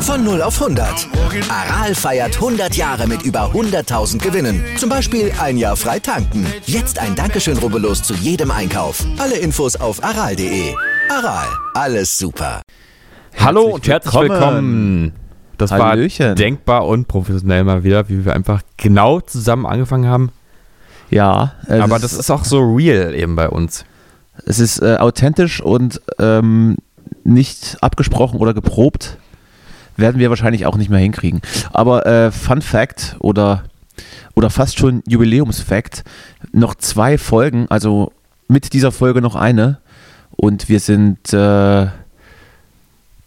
Von 0 auf 100. Aral feiert 100 Jahre mit über 100.000 Gewinnen. Zum Beispiel ein Jahr frei tanken. Jetzt ein Dankeschön, rubbellos zu jedem Einkauf. Alle Infos auf aral.de. Aral, alles super. Hallo und herzlich willkommen. Das Hallöchen. war denkbar und professionell mal wieder, wie wir einfach genau zusammen angefangen haben. Ja, Aber das ist auch so real eben bei uns. es ist äh, authentisch und ähm, nicht abgesprochen oder geprobt. Werden wir wahrscheinlich auch nicht mehr hinkriegen. Aber äh, Fun Fact oder, oder fast schon Jubiläumsfact: noch zwei Folgen, also mit dieser Folge noch eine. Und wir sind äh,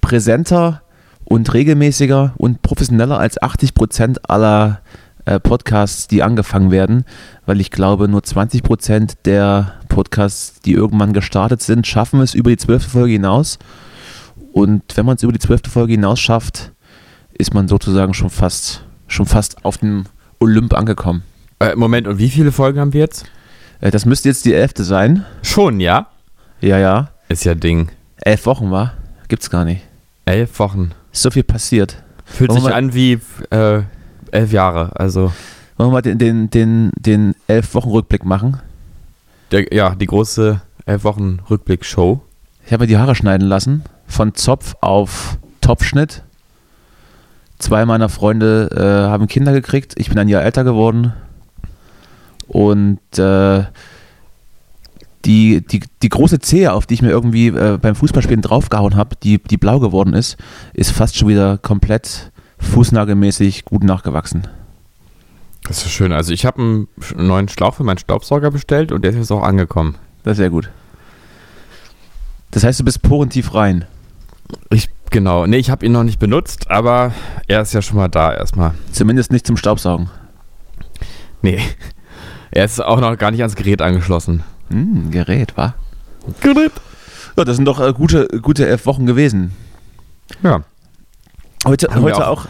präsenter und regelmäßiger und professioneller als 80 Prozent aller äh, Podcasts, die angefangen werden, weil ich glaube, nur 20 Prozent der Podcasts, die irgendwann gestartet sind, schaffen es über die zwölfte Folge hinaus. Und wenn man es über die zwölfte Folge hinaus schafft, ist man sozusagen schon fast, schon fast auf dem Olymp angekommen. Äh, Moment, und wie viele Folgen haben wir jetzt? Äh, das müsste jetzt die elfte sein. Schon, ja? Ja, ja. Ist ja Ding. Elf Wochen war? Gibt's gar nicht. Elf Wochen. Ist so viel passiert. Fühlt Wollen sich an wie äh, elf Jahre. Also, Wollen wir mal den, den, den, den elf Wochen Rückblick machen? der, ja, die große elf Wochen Rückblick-Show. Ich habe mir die Haare schneiden lassen. Von Zopf auf Topfschnitt. Zwei meiner Freunde äh, haben Kinder gekriegt. Ich bin ein Jahr älter geworden. Und äh, die, die, die große Zehe, auf die ich mir irgendwie äh, beim Fußballspielen draufgehauen habe, die, die blau geworden ist, ist fast schon wieder komplett fußnagelmäßig gut nachgewachsen. Das ist schön. Also, ich habe einen neuen Schlauch für meinen Staubsauger bestellt und der ist jetzt auch angekommen. Das ist sehr gut. Das heißt, du bist porentief rein. Ich, genau. Nee, ich habe ihn noch nicht benutzt, aber er ist ja schon mal da erstmal. Zumindest nicht zum Staubsaugen. Nee. Er ist auch noch gar nicht ans Gerät angeschlossen. Hm, Gerät, wa? Gerät? Ja, das sind doch äh, gute, gute elf Wochen gewesen. Ja. Heute, heute auch- auch.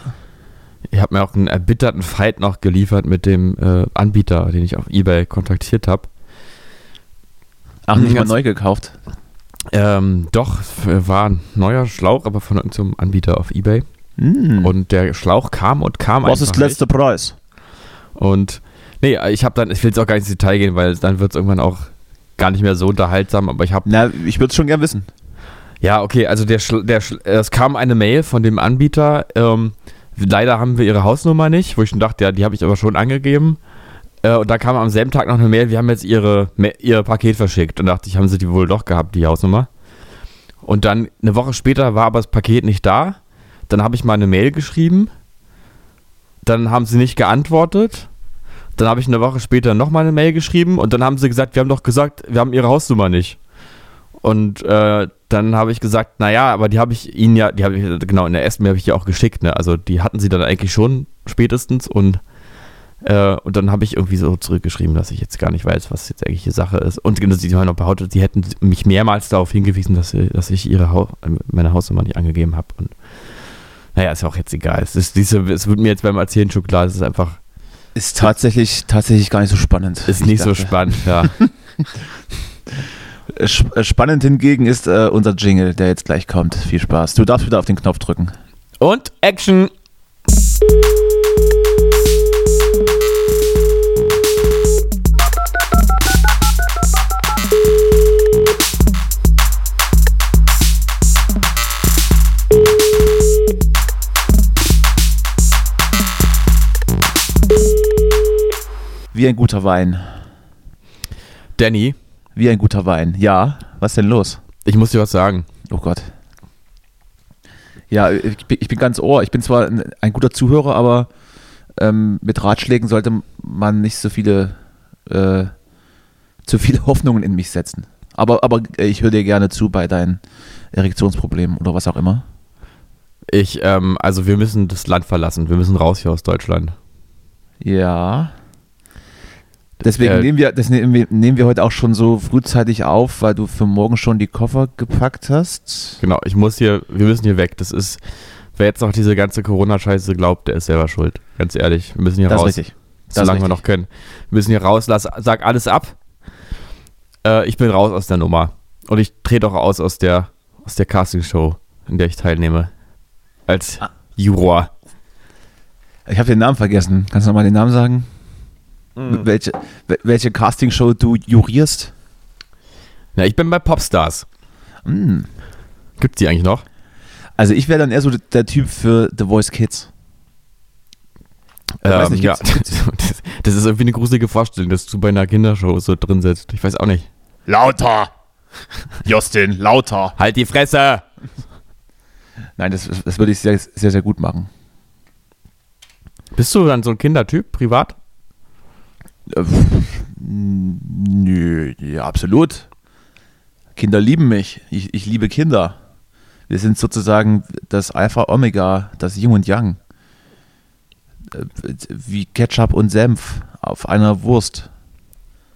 Ich habe mir auch einen erbitterten Fight noch geliefert mit dem äh, Anbieter, den ich auf Ebay kontaktiert habe. Ach, nicht mal Ganz- neu gekauft. Ähm, doch, es war ein neuer Schlauch, aber von irgendeinem Anbieter auf Ebay. Hm. Und der Schlauch kam und kam Was ist der letzte Preis? Und nee, ich habe dann, ich will jetzt auch gar nicht ins Detail gehen, weil dann wird es irgendwann auch gar nicht mehr so unterhaltsam, aber ich habe Na, ich würde es schon gern wissen. Ja, okay, also der, Schl- der, Schl- es kam eine Mail von dem Anbieter. Ähm, leider haben wir ihre Hausnummer nicht, wo ich schon dachte, ja, die habe ich aber schon angegeben. Äh, und da kam am selben Tag noch eine Mail, wir haben jetzt ihre, ihr Paket verschickt. Und dachte ich, haben sie die wohl doch gehabt, die Hausnummer. Und dann eine Woche später war aber das Paket nicht da. Dann habe ich mal eine Mail geschrieben. Dann haben sie nicht geantwortet. Dann habe ich eine Woche später nochmal eine Mail geschrieben und dann haben sie gesagt, wir haben doch gesagt, wir haben ihre Hausnummer nicht. Und äh, dann habe ich gesagt, naja, aber die habe ich ihnen ja, die habe ich, genau, in der ersten habe ich ja auch geschickt, ne? Also die hatten sie dann eigentlich schon spätestens und, äh, und dann habe ich irgendwie so zurückgeschrieben, dass ich jetzt gar nicht weiß, was jetzt eigentlich die Sache ist. Und sie haben noch behauptet, sie hätten mich mehrmals darauf hingewiesen, dass, sie, dass ich ihre Hau meine Hausnummer nicht angegeben habe. Und naja, ist ja auch jetzt egal. Es, ist diese, es wird mir jetzt beim Erzählen schon klar, es ist einfach, Ist tatsächlich, tatsächlich gar nicht so spannend. ist nicht ich so dachte. spannend, ja. Äh, sp- Spannend hingegen ist äh, unser Jingle, der jetzt gleich kommt. Viel Spaß. Du darfst wieder auf den Knopf drücken. Und Action! Wie ein guter Wein. Danny, Wie ein guter Wein. Ja, was denn los? ich muss dir was sagen. Oh Gott. Ja, ich bin, ich bin ganz ohr. Ich bin zwar ein, ein guter Zuhörer, aber ähm, mit Ratschlägen sollte man nicht so viele, äh, zu viele Hoffnungen in mich setzen. Aber, aber äh, ich höre dir gerne zu bei deinen Erektionsproblemen oder was auch immer. Ich, ähm, also wir müssen das Land verlassen. Wir müssen raus hier aus Deutschland. Ja. Deswegen Äh, nehmen, wir, das nehmen, wir, nehmen wir heute auch schon so frühzeitig auf, weil du für morgen schon die Koffer gepackt hast. Genau, ich muss hier, wir müssen hier weg. Das ist, wer jetzt noch diese ganze Corona-Scheiße glaubt, der ist selber schuld. Ganz ehrlich, wir müssen hier Das ist raus. richtig. Das Solange wir noch können. Wir müssen hier raus, lass, sag alles ab. Äh, ich bin raus aus der Nummer. Und ich trete auch aus aus der, aus der Castingshow, in der ich teilnehme. Als Ah. Juror. Ich habe den Namen vergessen. Kannst du nochmal den Namen sagen? Welche, wel- welche Castingshow du jurierst? Ja, ich bin bei Popstars. Hm. Gibt's die eigentlich noch? Also ich wäre dann eher so der Typ für The Voice Kids. Ich weiß nicht, ja. gibt's- das, das ist irgendwie eine gruselige Vorstellung, dass du bei einer Kindershow so drin sitzt. Ich weiß auch nicht. Lauter! Justin, lauter! Halt die Fresse! Nein, das, das würde ich sehr, sehr, sehr gut machen. Bist du dann so ein Kindertyp, privat? Äh, Nö, ja, absolut. Kinder lieben mich. Ich, ich liebe Kinder. Wir sind sozusagen das Alpha Omega, das Yin und Yang. Äh, Wie Ketchup und Senf auf einer Wurst.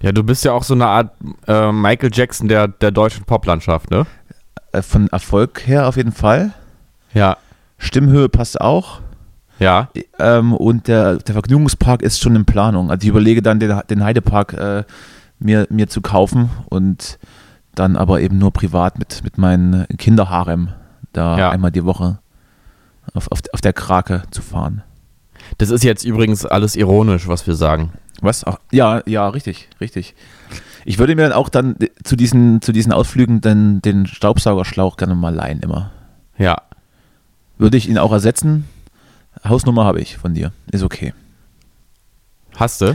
Ja, du bist ja auch so eine Art äh, Michael Jackson der, der deutschen Poplandschaft, ne? Äh, Von Erfolg her auf jeden Fall. Ja. Stimmhöhe passt auch. Ja. Ähm, und der, der Vergnügungspark ist schon in Planung. Also ich überlege dann, den, den Heidepark äh, mir, mir zu kaufen und dann aber eben nur privat mit, mit meinem Kinderharem da Ja. einmal die Woche auf, auf, auf der Krake zu fahren. Das ist jetzt übrigens alles ironisch, was wir sagen. Was? Ach, ja, ja, richtig, richtig. Ich würde mir dann auch dann zu diesen, zu diesen Ausflügen dann den Staubsaugerschlauch gerne mal leihen, immer. Ja. Würde ich ihn auch ersetzen? Hausnummer habe ich von dir. Ist okay. Hast du?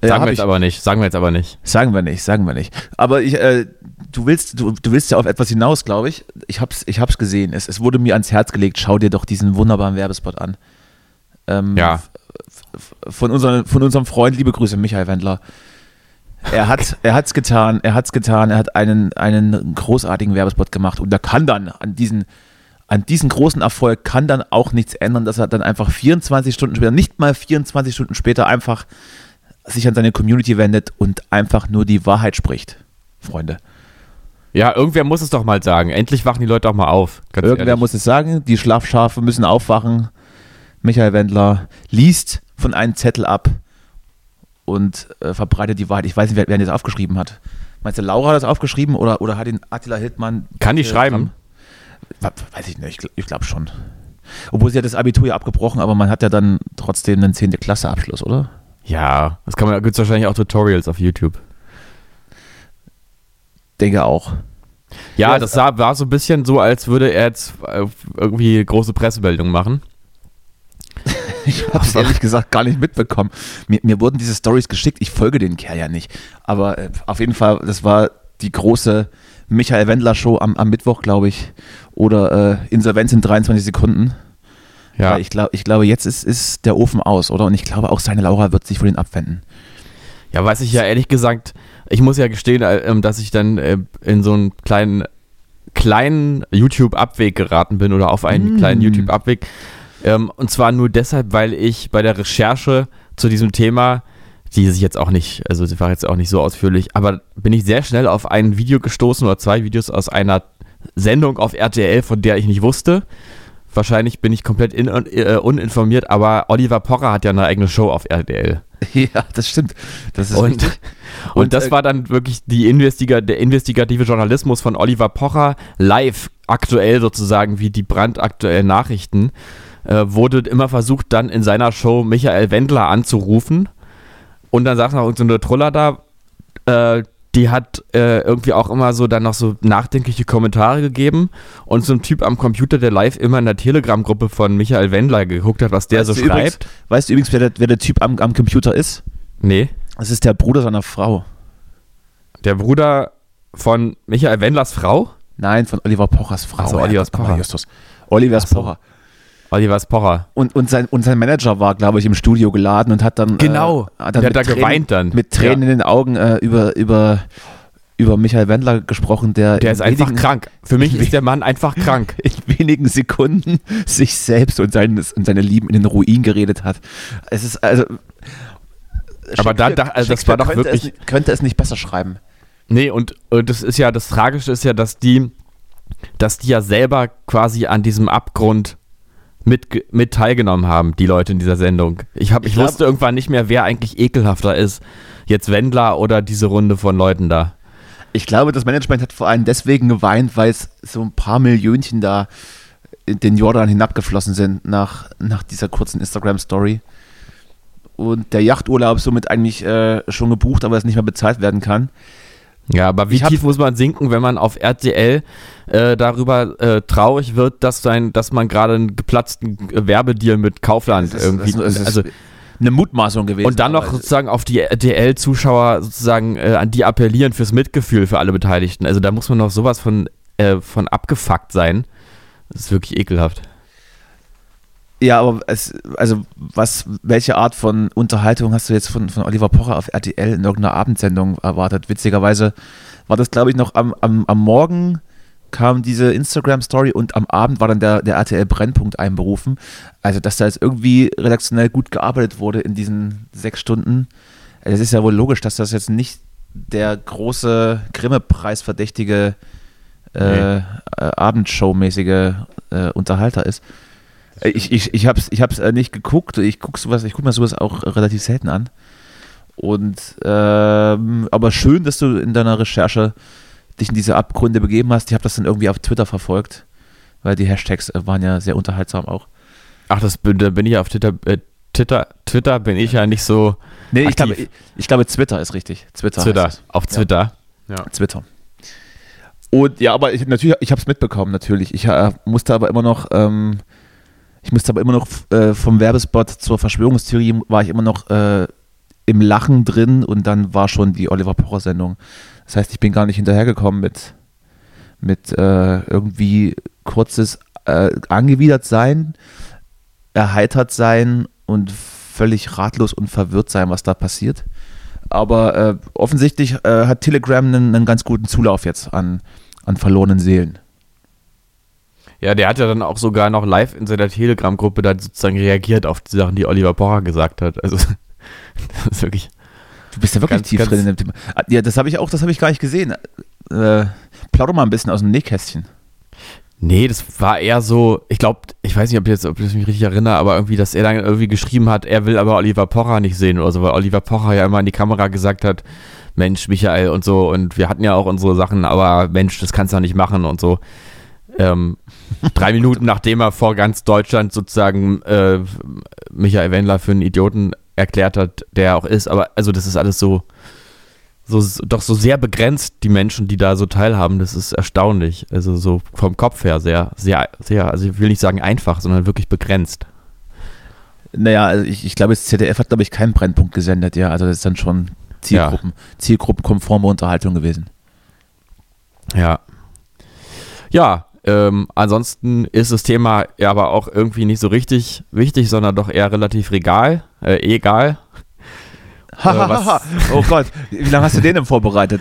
Äh, Sagen hab wir jetzt ich- aber nicht. Sagen wir jetzt aber nicht. Sagen wir nicht, sagen wir nicht. Aber ich, äh, du willst, du, du willst ja auf etwas hinaus, glaube ich. Ich hab's, ich hab's gesehen. Es, es wurde mir ans Herz gelegt. Schau dir doch diesen wunderbaren Werbespot an. Ähm, Ja. Von, unseren, von unserem Freund, liebe Grüße, Michael Wendler. Er hat, er hat's getan, er hat's getan, er hat einen, einen großartigen Werbespot gemacht und da kann dann an diesen, an diesen großen Erfolg kann dann auch nichts ändern, dass er dann einfach 24 Stunden später, nicht mal 24 Stunden später einfach sich an seine Community wendet und einfach nur die Wahrheit spricht, Freunde. Ja, irgendwer muss es doch mal sagen. Endlich wachen die Leute auch mal auf. Ganz Irgendwer ehrlich. muss es sagen, die Schlafschafe müssen aufwachen. Michael Wendler liest von einem Zettel ab und äh, verbreitet die Wahrheit. Ich weiß nicht, wer, wer das aufgeschrieben hat. Meinst du, Laura hat das aufgeschrieben oder, oder hat ihn Attila Hildmann. Kann die äh, schreiben? Weiß ich nicht, ich glaube schon. Obwohl sie hat das Abitur ja abgebrochen, aber man hat ja dann trotzdem einen 10. Klasse Abschluss, oder? Ja, das kann man, gibt es wahrscheinlich auch Tutorials auf YouTube. Denke auch. Ja, Ja, das sah, war so ein bisschen so, als würde er jetzt äh, irgendwie große Pressemeldungen machen. Ich habe es ehrlich gesagt gar nicht mitbekommen. Mir, mir wurden diese Stories geschickt. Ich folge den Kerl ja nicht. Aber äh, auf jeden Fall, das war die große Michael Wendler Show am, am Mittwoch, glaube ich. Oder äh, Insolvenz in 23 Sekunden. Ja, Weil ich, glaub, ich glaube, jetzt ist, ist der Ofen aus, oder? Und ich glaube, auch seine Laura wird sich von den abwenden. ja, weiß ich ja ehrlich gesagt, ich muss ja gestehen, äh, ähm, dass ich dann äh, in so einen kleinen, kleinen YouTube-Abweg geraten bin oder auf einen Mm. kleinen YouTube-Abweg. Ähm, und zwar nur deshalb, weil ich bei der Recherche zu diesem Thema, die sich jetzt auch nicht, also sie war jetzt auch nicht so ausführlich, aber bin ich sehr schnell auf ein Video gestoßen oder zwei Videos aus einer Sendung auf RTL, von der ich nicht wusste. Wahrscheinlich bin ich komplett in, äh, uninformiert, aber Oliver Pocher hat ja eine eigene Show auf RTL. ja, das stimmt. Das ist Und, richtig. und, Und, das äh, war dann wirklich die Investiga der investigative Journalismus von Oliver Pocher live aktuell sozusagen wie die brandaktuellen Nachrichten äh, wurde immer versucht dann in seiner Show Michael Wendler anzurufen und dann sagt noch irgendeine Troller da äh, die hat äh, irgendwie auch immer so dann noch so nachdenkliche Kommentare gegeben und so ein Typ am Computer, der live immer in der Telegram-Gruppe von Michael Wendler geguckt hat, was der Weißt so du übrigens- schreibt. Weißt du übrigens, wer der, wer der Typ am, am Computer ist? Nee. Das ist der Bruder seiner Frau. Der Bruder von Michael Wendlers Frau? Nein, von Oliver Pochers Frau. So, Olivers aber Pocher. Olivers Ach so. Pocher. Und, und, sein, und sein Manager war, glaube ich, im Studio geladen und hat dann. Genau. Äh, hat Der dann hat da Tränen, geweint dann. Mit Tränen in den Augen äh, über, über, über Michael Wendler gesprochen, der. Der ist einfach wenigen, krank. Für mich ist der Mann einfach krank. In wenigen Sekunden sich selbst und, seines, und seine Lieben in den Ruin geredet hat. Es ist also. Aber da- da- also das war doch könnte wirklich- Es, nicht- könnte es nicht besser schreiben. Nee, und, und das ist ja, das Tragische ist ja, dass die, dass die ja selber quasi an diesem Abgrund mit, mit teilgenommen haben, die Leute in dieser Sendung. Ich, hab, ich, Ich glaub- wusste irgendwann nicht mehr, wer eigentlich ekelhafter ist. Jetzt Wendler oder diese Runde von Leuten da. Ich glaube, das Management hat vor allem deswegen geweint, weil es so ein paar Millionchen da in den Jordan hinabgeflossen sind nach, nach dieser kurzen Instagram-Story. Und der Yachturlaub somit eigentlich äh, schon gebucht, aber es nicht mehr bezahlt werden kann. Ja, aber wie Ich tief muss man sinken, wenn man auf RTL äh, darüber äh, traurig wird, dass, sein, dass man gerade einen geplatzten Werbedeal mit Kaufland ist- irgendwie. das ist- das also, eine Mutmaßung gewesen. und dann noch sozusagen auf die RTL-Zuschauer sozusagen äh, an die appellieren fürs Mitgefühl für alle Beteiligten. Also da muss man noch sowas von, äh, von abgefuckt sein. Das ist wirklich ekelhaft. Ja, aber es, also was, welche Art von Unterhaltung hast du jetzt von, von Oliver Pocher auf RTL in irgendeiner Abendsendung erwartet? Witzigerweise war das, glaube ich, noch am, am, am Morgen kam diese Instagram-Story und am Abend war dann der, der RTL-Brennpunkt einberufen. Also, dass da jetzt irgendwie redaktionell gut gearbeitet wurde in diesen sechs Stunden. Das ist ja wohl logisch, dass das jetzt nicht der große Grimme-Preis-verdächtige äh, äh, Abendshow-mäßige äh, Unterhalter ist. Ich, ich, ich habe es ich hab's äh, nicht geguckt. Ich gucke sowas, ich guck mir sowas auch relativ selten an. Und ähm, aber schön, dass du in deiner Recherche dich in diese Abgründe begeben hast. Ich habe das dann irgendwie auf Twitter verfolgt, weil die Hashtags äh, waren ja sehr unterhaltsam auch. Ach, das bin, da bin ich auf Twitter, äh, Twitter, Twitter bin ich ja nicht so Nee, ich Aktiv. glaube, ich, ich glaube, Twitter ist richtig. Twitter. Twitter, heißt es. auf Ja. Twitter. Ja. Twitter. Und ja, aber ich, natürlich, ich habe es mitbekommen, natürlich. Ich äh, musste aber immer noch, ähm, ich musste aber immer noch äh, vom Werbespot zur Verschwörungstheorie war ich immer noch äh, im Lachen drin und dann war schon die Oliver Pocher Sendung. Das heißt, ich bin gar nicht hinterhergekommen mit, mit äh, irgendwie kurzes äh, angewidert sein, erheitert sein und völlig ratlos und verwirrt sein, was da passiert. Aber äh, offensichtlich äh, hat Telegram einen, einen ganz guten Zulauf jetzt an, an verlorenen Seelen. Ja, der hat ja dann auch sogar noch live in seiner Telegram-Gruppe dann sozusagen reagiert auf die Sachen, die Oliver Pocher gesagt hat. Also, das ist wirklich. Du bist ja wirklich Ganz- tief ganz- drin in dem Thema. Ah, Ja, das habe ich auch, das habe ich gar nicht gesehen. Äh, plauder mal ein bisschen aus dem Nähkästchen. Nee, das war eher so, ich glaube, ich weiß nicht, ob, jetzt, ob ich mich richtig erinnere, aber irgendwie, dass er dann irgendwie geschrieben hat, er will aber Oliver Pocher nicht sehen oder so, weil Oliver Pocher ja immer in die Kamera gesagt hat, Mensch, Michael und so, und wir hatten ja auch unsere Sachen, aber Mensch, das kannst du doch nicht machen und so. Ähm, drei Minuten nachdem er vor ganz Deutschland sozusagen äh, Michael Wendler für einen Idioten erklärt hat, der er auch ist, aber also das ist alles so, so doch so sehr begrenzt, die Menschen, die da so teilhaben, das ist erstaunlich. Also so vom Kopf her sehr, sehr, sehr, also ich will nicht sagen einfach, sondern wirklich begrenzt. Naja, also ich, ich glaube, das ZDF hat, glaube ich, keinen Brennpunkt gesendet, ja. Also das ist dann schon Zielgruppen, zielgruppenkonforme Unterhaltung gewesen. Ja. Ja, ähm, ansonsten ist das Thema ja aber auch irgendwie nicht so richtig wichtig, sondern doch eher relativ regal, äh, egal. Hahaha. oh Gott, wie lange hast du den denn vorbereitet?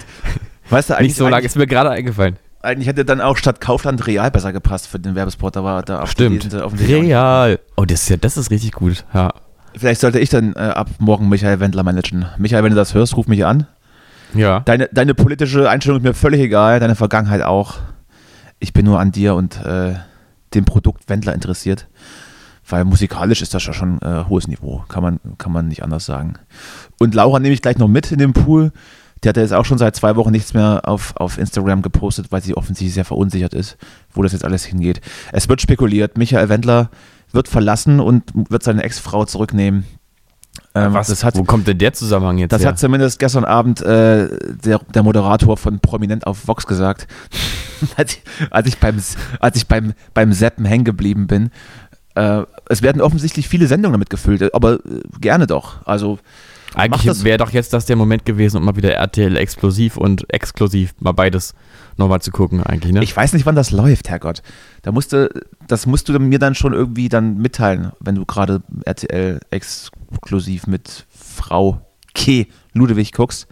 Weißt du, eigentlich, Nicht so lange, ist mir gerade eingefallen. eigentlich hätte dann auch statt Kaufland Real besser gepasst für den Werbespot, aber da Stimmt. offensichtlich- offensichtlich auch nicht. Real. Oh, das ist ja, das ist richtig gut. Ja. Vielleicht sollte ich dann äh, ab morgen Michael Wendler managen. Michael, wenn du das hörst, ruf mich an. Ja. Deine, deine politische Einstellung ist mir völlig egal, deine Vergangenheit auch. Ich bin nur an dir und äh, dem Produkt Wendler interessiert. Weil musikalisch ist das ja schon äh, hohes Niveau, kann man, kann man nicht anders sagen. Und Laura nehme ich gleich noch mit in den Pool. Die hat ja jetzt auch schon seit zwei Wochen nichts mehr auf, auf Instagram gepostet, weil sie offensichtlich sehr verunsichert ist, wo das jetzt alles hingeht. Es wird spekuliert, Michael Wendler wird verlassen und wird seine Ex-Frau zurücknehmen. Ähm, Was, hat, wo kommt denn der Zusammenhang jetzt das her? hat zumindest gestern Abend äh, der, der Moderator von Prominent auf Vox gesagt, als, ich, als ich beim als ich beim beim Seppen hängen geblieben bin. Äh, es werden offensichtlich viele Sendungen damit gefüllt, aber äh, gerne doch. Also Eigentlich wäre doch jetzt das der Moment gewesen, um mal wieder RTL explosiv und exklusiv mal beides nochmal zu gucken, eigentlich, ne? ich weiß nicht, wann das läuft, Herrgott. Da musste, das musst du mir dann schon irgendwie dann mitteilen, wenn du gerade RTL exklusiv mit Frau K. Ludewig guckst,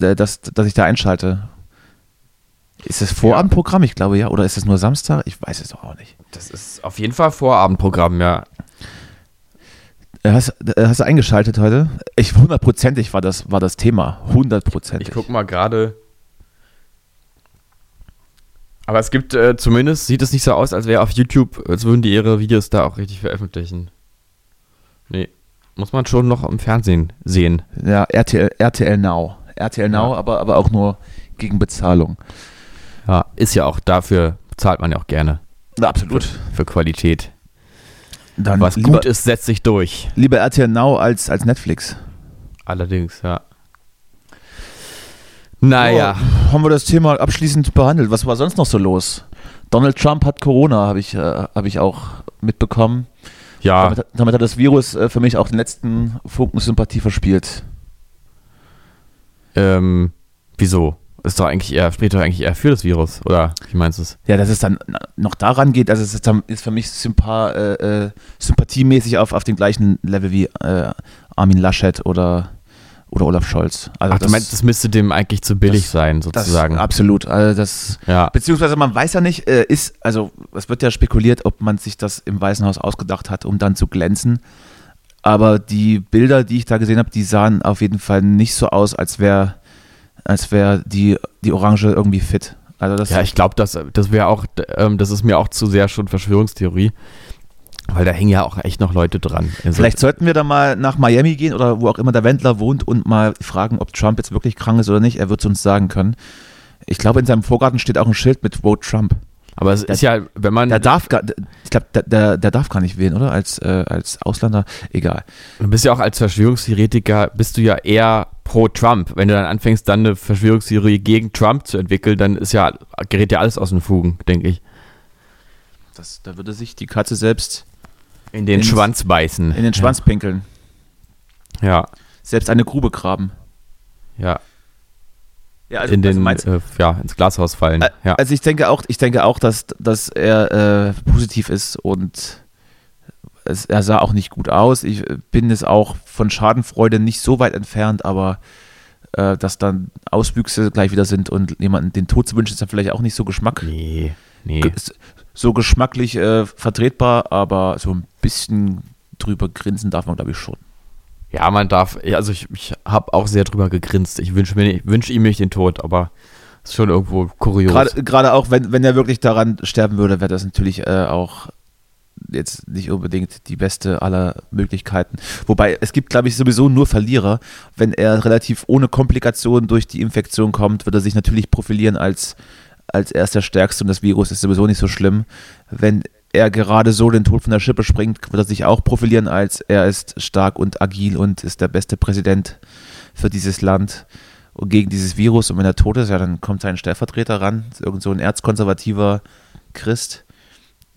d- dass, dass ich da einschalte. Ist das Vorabendprogramm? Ich glaube ja. Oder ist es nur Samstag? Ich weiß es doch auch nicht. das ist auf jeden Fall Vorabendprogramm, ja. Äh, Hast, äh, hast du eingeschaltet heute? Ich hundertprozentig war das, war das Thema. Hundertprozentig. Ich guck mal gerade. Aber es gibt äh, zumindest, sieht es nicht so aus, als wäre auf YouTube, als würden die ihre Videos da auch richtig veröffentlichen. Nee. Muss man schon noch im Fernsehen sehen. Ja, RTL, RTL Now. RTL Now, aber, aber auch nur gegen Bezahlung. Ja, ist ja auch dafür, zahlt man ja auch gerne. Absolut. Für, für Qualität. Dann Was lieber, gut ist, setzt sich durch. lieber RTL Now als, als Netflix. Allerdings, ja. Naja. Oh, haben wir das Thema abschließend behandelt. Was war sonst noch so los? Donald Trump hat Corona, habe ich, äh, hab ich auch mitbekommen. Ja, Damit, hat- damit hat das Virus äh, für mich auch den letzten Funken Sympathie verspielt. ähm, wieso? Ist doch eigentlich eher, spricht doch eigentlich eher für das Virus, oder wie meinst du es? Ja, dass es dann noch daran geht, also es ist, dann, ist für mich sympa äh, äh, sympathiemäßig auf, auf dem gleichen Level wie äh, Armin Laschet oder, oder Olaf Scholz. Also Ach, du meinst, das müsste dem eigentlich zu billig das- sein, das, sozusagen. absolut. Also das, ja. beziehungsweise man weiß ja nicht, äh, ist, also es wird ja spekuliert, ob man sich das im Weißen Haus ausgedacht hat, um dann zu glänzen. Aber die Bilder, die ich da gesehen habe, die sahen auf jeden Fall nicht so aus, als wäre als wär die, die Orange irgendwie fit. Also das Ja, ich glaube, das, das wäre auch, ähm, das ist mir auch zu sehr schon Verschwörungstheorie, weil da hängen ja auch echt noch Leute dran. Also, Vielleicht sollten wir da mal nach Miami gehen oder wo auch immer der Wendler wohnt und mal fragen, ob Trump jetzt wirklich krank ist oder nicht. Er wird es uns sagen können. Ich glaube, in seinem Vorgarten steht auch ein Schild mit Vote Trump. aber es ist ja, wenn man, Der darf gar, ich glaube, der, der, der darf gar nicht wählen, oder? Als, äh, als Ausländer. Egal. du bist ja auch als Verschwörungstheoretiker, bist du ja eher pro Trump. Wenn du dann anfängst, dann eine Verschwörungstheorie gegen Trump zu entwickeln, dann ist ja, gerät ja alles aus den Fugen, denke ich. Das, da würde sich die Katze selbst In den Ins- Schwanz beißen. in den Schwanz pinkeln. Ja, Selbst eine Grube graben. ja. Ja, in den, äh, ja, ins Glashaus fallen. Äh, ja. Also ich denke auch, ich denke auch, dass, dass er äh, positiv ist und es, er sah auch nicht gut aus. Ich äh, bin es auch von Schadenfreude nicht so weit entfernt, aber äh, dass dann Auswüchse gleich wieder sind und jemanden den Tod zu wünschen, ist dann vielleicht auch nicht so Geschmack. nee, nee. So geschmacklich äh, vertretbar, aber so ein bisschen drüber grinsen darf man, glaube ich, schon. Ja, man darf, also ich, ich habe auch sehr drüber gegrinst. Ich wünsche wünsche ihm nicht den Tod, aber ist schon irgendwo kurios. Gerade, gerade auch, wenn, wenn er wirklich daran sterben würde, wäre das natürlich äh, auch jetzt nicht unbedingt die beste aller Möglichkeiten. Wobei es gibt, glaube ich, sowieso nur Verlierer. Wenn er relativ ohne Komplikationen durch die Infektion kommt, wird er sich natürlich profilieren als, als er ist der Stärkste und das Virus ist sowieso nicht so schlimm. Wenn er gerade so den Tod von der Schippe springt, wird er sich auch profilieren als er ist stark und agil und ist der beste Präsident für dieses Land und gegen dieses Virus. Und wenn er tot ist, ja, dann kommt sein Stellvertreter ran, irgend so ein erzkonservativer Christ,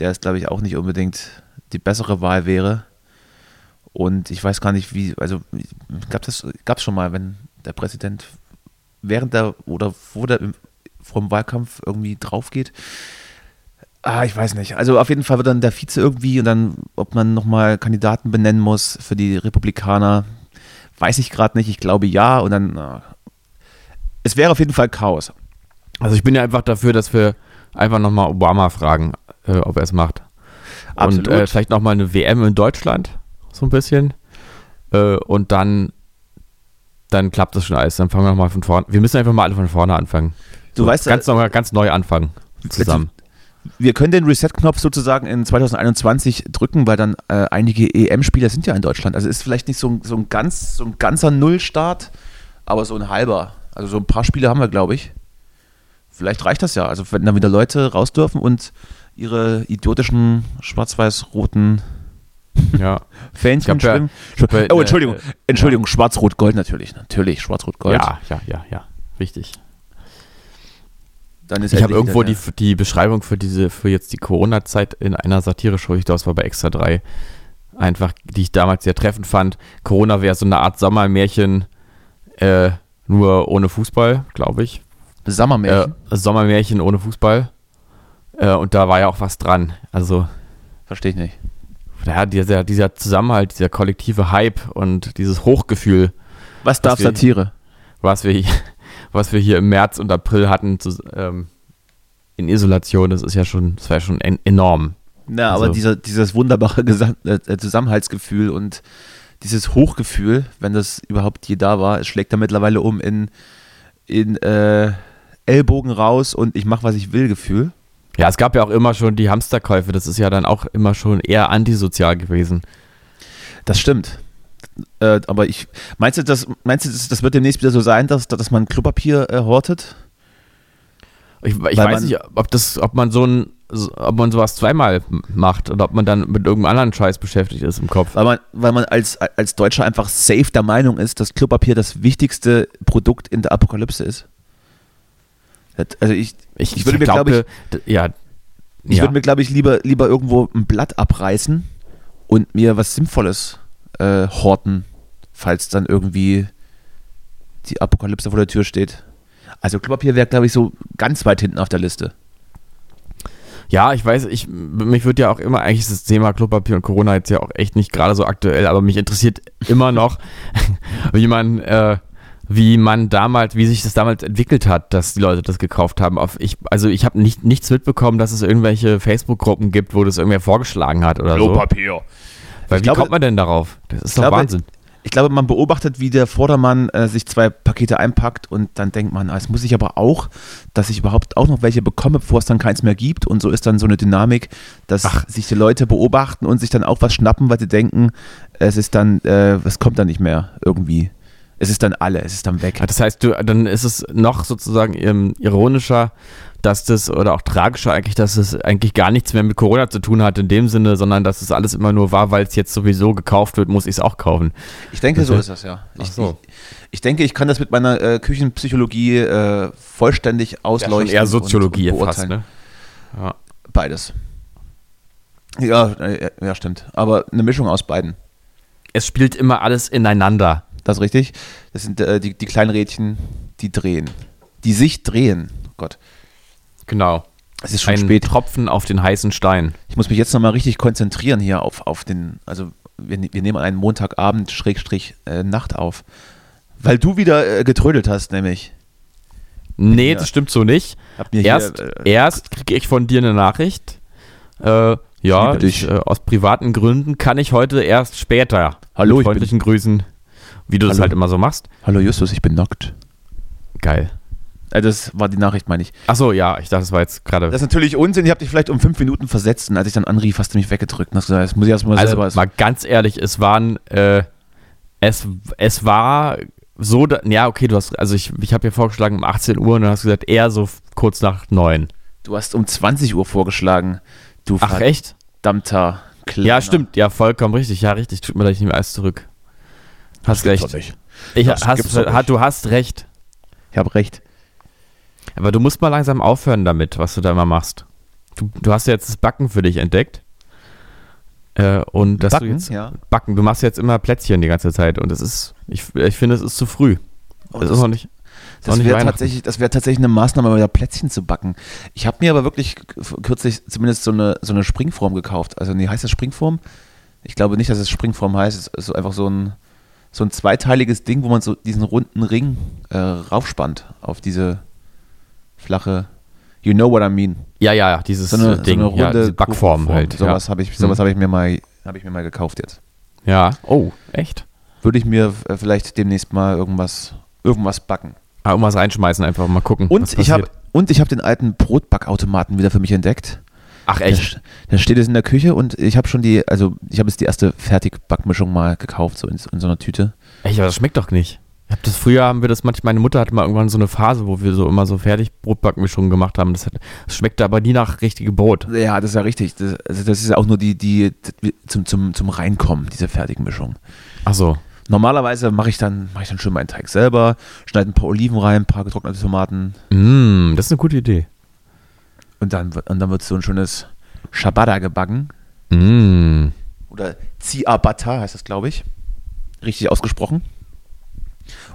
der es, glaube ich, auch nicht unbedingt die bessere Wahl wäre. Und ich weiß gar nicht, wie, also gab es schon mal, wenn der Präsident während der oder vor der vom Wahlkampf irgendwie drauf geht. Ah, ich weiß nicht. Also auf jeden Fall wird dann der Vize irgendwie und dann, ob man nochmal Kandidaten benennen muss für die Republikaner, weiß ich gerade nicht. Ich glaube ja und dann, ah. es wäre auf jeden Fall Chaos. Also ich bin ja einfach dafür, dass wir einfach nochmal Obama fragen, äh, ob er es macht. Absolut. Und äh, vielleicht nochmal eine WM in Deutschland, so ein bisschen. Äh, und dann, dann klappt das schon alles. Dann fangen wir nochmal von vorne. Wir müssen einfach mal alle von vorne anfangen. Du weißt, ganz, noch mal, ganz neu anfangen. Zusammen. Wir können den Reset-Knopf sozusagen in 2021 drücken, weil dann äh, einige EM-Spieler sind ja in Deutschland. Also ist vielleicht nicht so, ein- so, ein ganz, so ein ganzer Nullstart, aber so ein halber. Also so ein paar Spiele haben wir, glaube ich. Vielleicht reicht das ja. Also wenn dann wieder Leute raus dürfen und ihre idiotischen schwarz-weiß-roten Ja. Fähnchen ja- schwimmen. ja, oh, äh, Entschuldigung. äh, Entschuldigung, schwarz-rot-gold natürlich. Natürlich, schwarz-rot-gold. ja, ja, ja, ja. Richtig. Dann ist Ich habe irgendwo die, die Beschreibung für diese, für jetzt die Corona-Zeit in einer Satire-Show, ich glaube, es war bei Extra 3, einfach, die ich damals sehr treffend fand. Corona wäre so eine Art Sommermärchen, äh, nur ohne Fußball, glaube ich. Sommermärchen. Äh, Sommermärchen ohne Fußball. Äh, und da war ja auch was dran. Also, Verstehe ich nicht. ja, dieser, dieser Zusammenhalt, dieser kollektive Hype und dieses Hochgefühl, Was darf wir- Satire? was wir, hier- was wir hier im März und April hatten zu, ähm, in Isolation, das ist ja schon, das war ja schon en enorm. Na, Also- aber dieser, dieses wunderbare Gesam äh, äh, Zusammenhaltsgefühl und dieses Hochgefühl, wenn das überhaupt je da war, es schlägt da mittlerweile um in, in äh, Ellbogen raus und ich mache, was ich will, Gefühl. Ja, es gab ja auch immer schon die Hamsterkäufe, das ist ja dann auch immer schon eher antisozial gewesen. Das stimmt. Äh, aber ich, meinst du, das, meinst du das, das wird demnächst wieder so sein, dass, dass man Klopapier äh, hortet? Ich, ich weiß nicht, ob das, ob man so ein, ob man sowas zweimal macht oder ob man dann mit irgendeinem anderen Scheiß beschäftigt ist im Kopf. Weil man, weil man als, als Deutscher einfach safe der Meinung ist, dass Klopapier das wichtigste Produkt in der Apokalypse ist. Also ich, ich würde mir, glaube ich, ja, ich ja. würde mir, glaube ich, lieber, lieber irgendwo ein Blatt abreißen und mir was Sinnvolles äh, horten, falls dann irgendwie die Apokalypse vor der Tür steht. Also Klopapier wäre, glaube ich, so ganz weit hinten auf der Liste. Ja, ich weiß, ich, mich wird ja auch immer, eigentlich ist das Thema Klopapier und Corona jetzt ja auch echt nicht gerade so aktuell, aber mich interessiert immer noch, wie man, äh, wie man damals, wie sich das damals entwickelt hat, dass die Leute das gekauft haben. Auf, ich, also ich habe nicht, nichts mitbekommen, dass es irgendwelche Facebook-Gruppen gibt, wo das irgendwer vorgeschlagen hat oder so. Weil Ich wie glaube- kommt man denn darauf? Das ist doch glaube, Wahnsinn. Ich glaube, man beobachtet, wie der Vordermann äh, sich zwei Pakete einpackt und dann denkt man, ah, es muss ich aber auch, dass ich überhaupt auch noch welche bekomme, bevor es dann keins mehr gibt. Und so ist dann so eine Dynamik, dass Ach. sich die Leute beobachten und sich dann auch was schnappen, weil sie denken, es ist dann, äh, es kommt dann nicht mehr irgendwie. Es ist dann alle, es ist dann weg. Ah, Das heißt, du, dann ist es noch sozusagen ähm, ironischer, dass das, oder auch tragischer eigentlich, dass es eigentlich gar nichts mehr mit Corona zu tun hat in dem Sinne, sondern dass es alles immer nur war, weil es jetzt sowieso gekauft wird, muss ich es auch kaufen. Ich denke, so Okay. ist das ja. Ach Ich, so. ich, ich denke, ich kann das mit meiner äh, Küchenpsychologie äh, vollständig ausleuchten. eher und- Soziologie und fast, beurteilen. ne? Ja. Beides. Ja, äh, ja, stimmt. Aber eine Mischung aus beiden. Es spielt immer alles ineinander. Das ist richtig. Das sind äh, die, die kleinen Rädchen, die drehen. Die sich drehen. Oh Gott, Genau. es ist schon Ein spät. Tropfen auf den heißen Stein. Ich muss mich jetzt nochmal richtig konzentrieren hier auf, auf den, also wir, wir nehmen einen Montagabend, Schrägstrich, äh, Nacht auf. Weil du wieder äh, getrödelt hast, nämlich. Nee, Ja. das stimmt so nicht. Erst, hier, äh, erst kriege ich von dir eine Nachricht. Äh, ja, ich, äh, aus privaten Gründen kann ich heute erst später. Hallo, Mit ich bin- freundlichen Grüßen. Wie du das Hallo. halt immer so machst. Hallo Justus, ich bin nackt. Geil. Äh, das war die Nachricht, meine ich. Achso, ja, ich dachte, das war jetzt gerade. Das ist natürlich Unsinn. Ich habe dich vielleicht um fünf Minuten versetzt und als ich dann anrief, hast du mich weggedrückt und hast gesagt, das muss ich erstmal Also selber. mal ganz ehrlich, es waren, äh, es, es war so, da, ja, okay, du hast, also ich, ich habe ja vorgeschlagen um 18 Uhr und dann hast du gesagt, eher so kurz nach 9. Du hast um 20 Uhr vorgeschlagen. Du Ach, echt? verdammter Kleiner. Ja, stimmt, ja, vollkommen richtig, ja, richtig, tut mir leid, ich nehme alles zurück. Hast gibt's recht. nicht. Ich, Das hast, hat, du hast recht. Ich habe recht. Aber du musst mal langsam aufhören damit, was du da immer machst. Du, du hast ja jetzt das Backen für dich entdeckt. Äh, und dass Backen? du jetzt Ja. backen, du machst jetzt immer Plätzchen die ganze Zeit und es ist, ich, ich finde, es ist zu früh. Das- ist noch nicht. Das wäre tatsächlich, das wäre tatsächlich eine Maßnahme, mal wieder Plätzchen zu backen. Ich habe mir aber wirklich kürzlich zumindest so eine, so eine Springform gekauft. Also, nee, heißt das Springform? Ich glaube nicht, dass es Springform heißt. Es ist einfach so ein, so ein zweiteiliges Ding, wo man so diesen runden Ring äh, raufspannt auf diese flache, you know what I mean. Ja, ja, ja, dieses So eine, Ding, so eine ja, runde diese Backform Kuchenform. halt. Sowas habe ich, sowas Hm. habe ich mir mal, habe ich mir mal gekauft jetzt. Ja. ja. Oh, echt? Würde ich mir äh, vielleicht demnächst mal irgendwas, irgendwas backen. Ah, irgendwas reinschmeißen, einfach mal gucken. Und ich habe und ich habe den alten Brotbackautomaten wieder für mich entdeckt. Ach, echt? der steht jetzt in der Küche und ich habe schon die, also ich habe jetzt die erste Fertigbackmischung mal gekauft, so in, in so einer Tüte. Echt, aber das schmeckt doch nicht. Ich hab das früher haben wir das manchmal, meine Mutter hatte mal irgendwann so eine Phase, wo wir so immer so fertig Brotbackmischungen gemacht haben. Das, hat, das schmeckte aber nie nach richtigem Brot. Ja, das ist ja richtig. Das, also das ist ja auch nur die, die, die zum, zum, zum Reinkommen, diese Fertigmischung. Ach so. Normalerweise mache ich dann mache ich dann schön meinen Teig selber, schneide ein paar Oliven rein, ein paar getrocknete Tomaten Mm, das ist eine gute Idee. Und dann wird- und dann wird so ein schönes Ciabatta gebacken Mm. oder Ciabatta heißt das, glaube ich. Richtig ausgesprochen.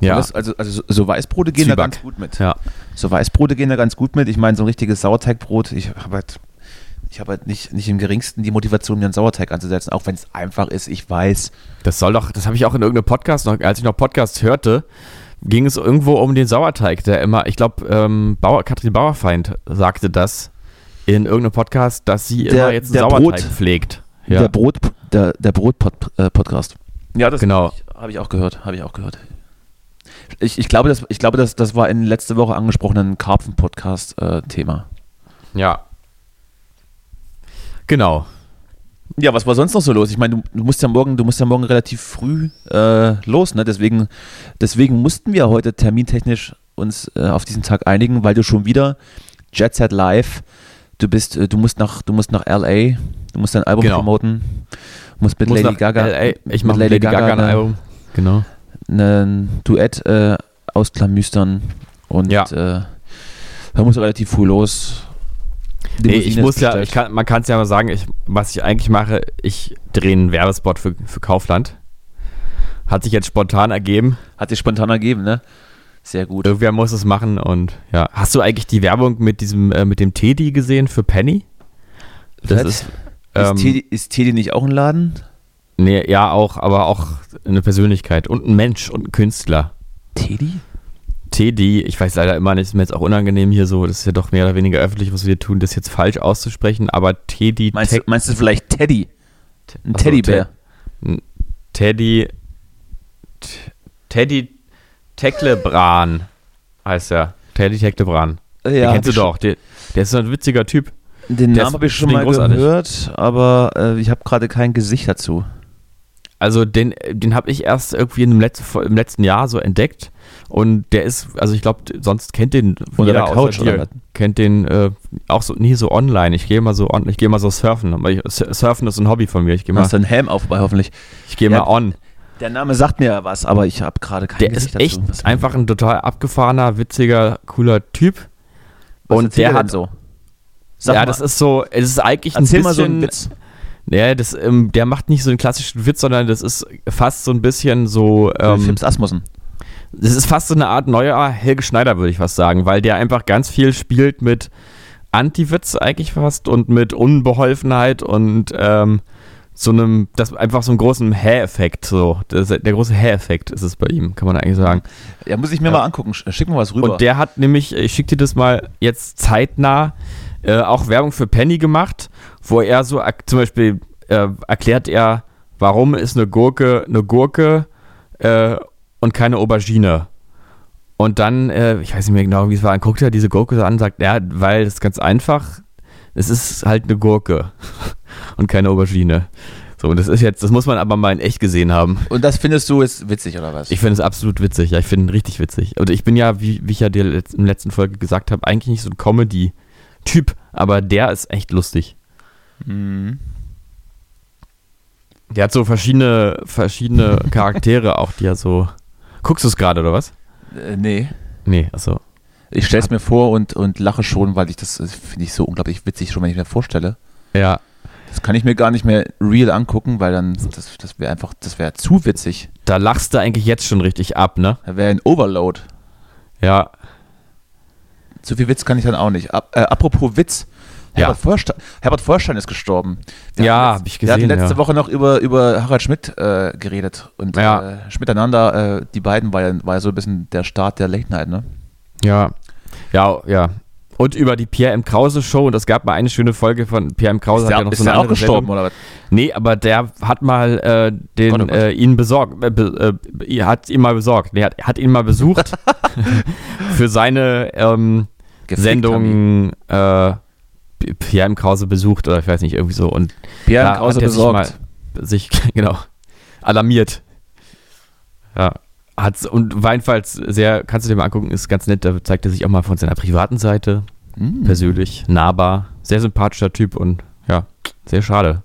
Und Ja. Das, also, also so- Weißbrote gehen Zwieback. da ganz gut mit. ja. So Weißbrote gehen da ganz gut mit. Ich meine, so ein richtiges Sauerteigbrot, ich habe halt, ich habe halt nicht, nicht im geringsten die Motivation, mir einen Sauerteig anzusetzen, auch wenn es einfach ist, ich weiß. Das soll doch, das habe ich auch in irgendeinem Podcast noch, als ich noch Podcasts hörte, ging es irgendwo um den Sauerteig, der immer, ich glaube, ähm, Bauer, Katrin Bauerfeind sagte das in irgendeinem Podcast, dass sie Der- immer jetzt einen der Sauerteig Brot- pflegt. Der Ja, Brot, der, der Brot-Podcast. ja, das Genau. habe ich, auch gehört, habe ich auch gehört. Ich, ich glaube, das, ich glaube das, das war in letzte Woche angesprochenen Karpfen-Podcast-Thema. ja. Genau. Ja, was war sonst noch so los? Ich meine, du, du musst ja morgen, du musst ja morgen relativ früh äh, los, ne? Deswegen, deswegen mussten wir heute termintechnisch uns äh, auf diesen Tag einigen, weil du schon wieder Jet Set Live. Du bist, äh, du musst nach, du musst nach LA, du musst dein Album Genau. promoten, musst mit Muss Lady Gaga, LA. Ich mit mache Lady, Gaga, ein eine- Album. Genau. ein Duett äh, ausklamüstern und Ja. äh, da muss relativ früh los. Nee, ich muss ja, ich kann, man kann es ja mal sagen, ich, was ich eigentlich mache, ich drehe einen Werbespot für, für Kaufland. Hat sich jetzt spontan ergeben. Hat sich spontan ergeben, ne? Sehr gut. Irgendwer muss es machen und ja. Hast du eigentlich die Werbung mit diesem, äh, mit dem Teddy gesehen für Penny? Das ist, Ist, ähm, Teddy, ist Teddy nicht auch ein Laden? nee, ja auch, aber auch eine Persönlichkeit und ein Mensch und ein Künstler. Teddy? Teddy, ich weiß leider immer nicht, ist mir jetzt auch unangenehm hier so, das ist ja doch mehr oder weniger öffentlich, was wir hier tun, das jetzt falsch auszusprechen, aber Teddy Meinst, du, Tech- meinst du vielleicht Teddy? Ein Teddybär. Te- Teddy Teddy Teklebran heißt er. Teddy Teklebran. Den Ja, kennst du doch. Der, der ist so ein witziger Typ. Den Der Namen habe ich schon mal großartig. gehört, aber äh, ich habe gerade kein Gesicht dazu. Also den, den habe ich erst irgendwie im letzten, im letzten Jahr so entdeckt. Und der ist, also ich glaube, sonst kennt den Unter der Couch oder was? Kennt den äh, auch so nie so online. Ich gehe mal so on, ich gehe mal so surfen. Ich, Surfen ist ein Hobby von mir. Ich gehe Du mal, hast deinen Helm auf bei hoffentlich. ich gehe Ja, mal on. Der Name sagt mir ja was, aber ich habe gerade kein Der Gesicht ist echt dazu. Was- einfach ein total abgefahrener, witziger, cooler Typ. was und der er hat so. Sag ja, mal, das ist so, es ist eigentlich ein erzähl bisschen, mal so einen Witz. Ja, das, ähm, der macht nicht so einen klassischen Witz, sondern das ist fast so ein bisschen so, Ähm, ähm, Fips Asmussen. das ist fast so eine Art neuer Helge Schneider, würde ich fast sagen, weil der einfach ganz viel spielt mit Anti-Witz eigentlich fast und mit Unbeholfenheit und ähm, so einem, das einfach so einem großen Hä-Effekt, so, das, der große Hä-Effekt ist es bei ihm, kann man eigentlich sagen. Ja, muss ich mir Ja. mal angucken. Sch- Schick mir was rüber. Und der hat nämlich, ich schicke dir das mal jetzt zeitnah, äh, auch Werbung für Penny gemacht, wo er so zum Beispiel äh, erklärt er, warum ist eine Gurke eine Gurke äh, und keine Aubergine. Und dann, äh, ich weiß nicht mehr genau, wie es war, dann guckt er diese Gurke so an und sagt, ja, weil das ist ganz einfach, es ist halt eine Gurke und keine Aubergine. So, und das ist jetzt, das muss man aber mal in echt gesehen haben. Und das findest du ist witzig, oder was? Ich finde es absolut witzig, ja, ich finde ihn richtig witzig. Und ich bin ja, wie, wie ich ja dir letz- in der letzten Folge gesagt habe, eigentlich nicht so ein Comedy-Typ, aber der ist echt lustig. Mhm. Der hat so verschiedene, verschiedene Charaktere auch, die er so. Guckst du es gerade, oder was? Äh, nee. Nee, achso. Ich stelle es mir vor und, und lache schon, weil ich das finde ich so unglaublich witzig, schon wenn ich mir vorstelle. Ja, Das kann ich mir gar nicht mehr real angucken, weil dann, das, das wäre einfach, das wäre zu witzig. da lachst du eigentlich jetzt schon richtig ab, ne? Da wäre ein Overload. Ja. Zu viel Witz kann ich dann auch nicht. Ab, äh, apropos Witz, Ja. Herbert, Feuerstein, Herbert Feuerstein ist gestorben. Ja, hatten hab ich Wir hatten gesehen, letzte ja. Woche noch über, über Harald Schmidt äh, geredet. Und Ja. äh, Schmiteinander, äh, die beiden, war ja, war ja so ein bisschen der Start der Late Night, ne? Ja. Ja, ja. Und über die Pierre M. Krause Show, und es gab mal eine schöne Folge von Pierre M. Krause, Ist der, hat ja noch ist so eine auch gestorben, Sendung. oder was? Nee, aber der hat mal äh, den, oh äh, ihn besorgt, äh, be, äh, hat ihn mal besorgt, nee, hat, hat ihn mal besucht für seine ähm, Sendung äh, Pierre M. Krause besucht oder ich weiß nicht, irgendwie so. Und. Pierre da Krause hat er sich besorgt. mal sich, genau, alarmiert. Ja. Hat's, und war jedenfalls sehr, kannst du dir mal angucken, ist ganz nett, da zeigt er sich auch mal von seiner privaten Seite, Hm. persönlich, nahbar, sehr sympathischer Typ und ja, sehr schade.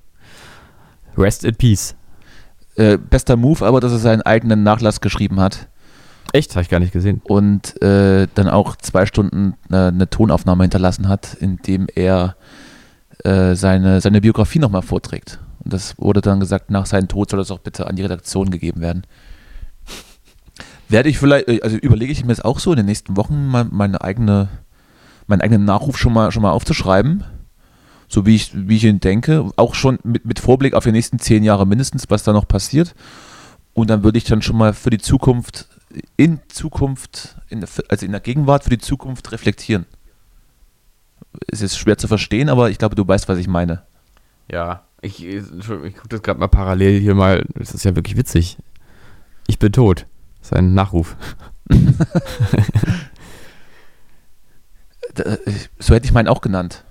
Rest in Peace. Äh, bester Move, aber dass er seinen eigenen Nachlass geschrieben hat Echt, habe ich gar nicht gesehen. und äh, dann auch zwei Stunden äh, eine Tonaufnahme hinterlassen hat, in dem er äh, seine, seine Biografie nochmal vorträgt. Und das wurde dann gesagt, nach seinem Tod soll das auch bitte an die Redaktion gegeben werden. Werde ich vielleicht, äh, also überlege ich mir jetzt auch so in den nächsten Wochen mal meine eigene, meinen eigenen Nachruf schon mal, schon mal aufzuschreiben. So wie ich, wie ich ihn denke. Auch schon mit, mit Vorblick auf die nächsten zehn Jahre mindestens, was da noch passiert. Und dann würde ich dann schon mal für die Zukunft, in Zukunft, in der, also in der Gegenwart für die Zukunft reflektieren. Es ist schwer zu verstehen, aber ich glaube, du weißt, was ich meine. Ja, ich, ich gucke das gerade mal parallel hier mal. Das ist ja wirklich witzig. Ich bin tot. Das ist ein Nachruf. So hätte ich meinen auch genannt.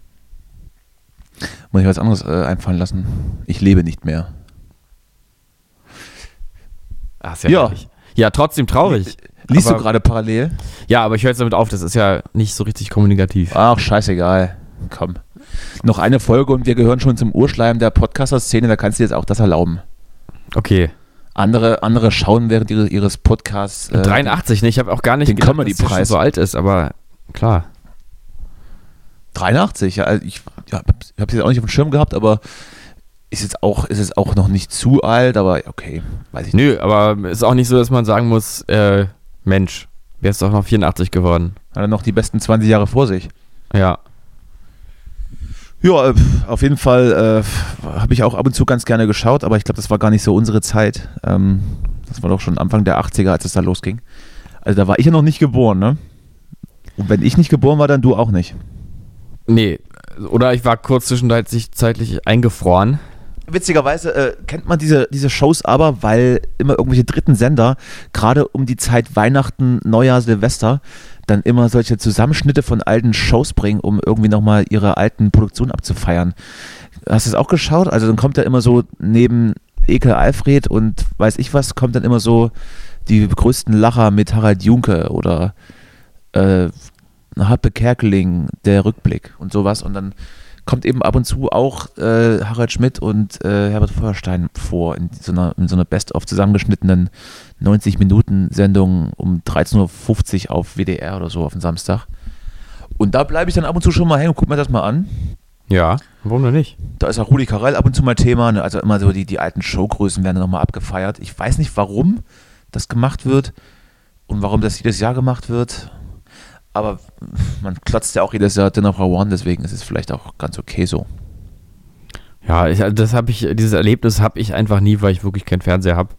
Muss ich was anderes äh, einfallen lassen. Ich lebe nicht mehr. Ah, ist ja, Ja. herrlich. ja, trotzdem traurig. Liest aber, du gerade parallel? Ja, aber ich höre jetzt damit auf, das ist ja nicht so richtig kommunikativ. Ach, scheißegal. Komm. Noch eine Folge und wir gehören schon zum Urschleim der Podcaster-Szene, da kannst du jetzt auch das erlauben. Okay. Andere, andere schauen während ihres, ihres Podcasts. Äh, 83, ne? Ich habe auch gar nicht den gedacht, Comedy-Preis. schon so alt ist, aber klar. 83, ja, also ich, ja, habe es jetzt auch nicht auf dem Schirm gehabt, aber ist jetzt auch, ist jetzt auch noch nicht zu alt, aber okay, weiß ich nicht. Nö, aber ist auch nicht so, dass man sagen muss, äh, Mensch, wer ist doch noch 84 geworden. Hat er noch die besten 20 Jahre vor sich. Ja. Ja, äh, auf jeden Fall äh, habe ich auch ab und zu ganz gerne geschaut, aber ich glaube, das war gar nicht so unsere Zeit. Ähm, das war doch schon Anfang der 80er, als es da losging. Also da war ich ja noch nicht geboren, ne? Und wenn ich nicht geboren war, dann du auch nicht. Nee, oder ich war kurz zwischenzeitlich zeitlich eingefroren. Witzigerweise äh, kennt man diese, diese Shows aber, weil immer irgendwelche dritten Sender, gerade um die Zeit Weihnachten, Neujahr, Silvester, dann immer solche Zusammenschnitte von alten Shows bringen, um irgendwie nochmal ihre alten Produktionen abzufeiern. Hast du das auch geschaut? Also dann kommt da immer so neben Ekel Alfred und weiß ich was, kommt dann immer so die größten Lacher mit Harald Junke oder äh, Happe Kerkeling, der Rückblick und sowas. Und dann kommt eben ab und zu auch äh, Harald Schmidt und äh, Herbert Feuerstein vor in so einer, in so einer Best-of zusammengeschnittenen 90-Minuten-Sendung um 13.50 Uhr auf WDR oder so auf den Samstag. Und da bleibe ich dann ab und zu schon mal hängen und guck mir das mal an. Ja, warum denn nicht? Da ist auch Rudi Carell ab und zu mal Thema. Ne? Also immer so die, die alten Showgrößen werden dann nochmal abgefeiert. Ich weiß nicht, warum das gemacht wird und warum das jedes Jahr gemacht wird. Aber man klotzt ja auch jedes Jahr Dinner for One, deswegen ist es vielleicht auch ganz okay so. Ja, ich, das habe ich, dieses Erlebnis habe ich einfach nie, weil ich wirklich keinen Fernseher habe.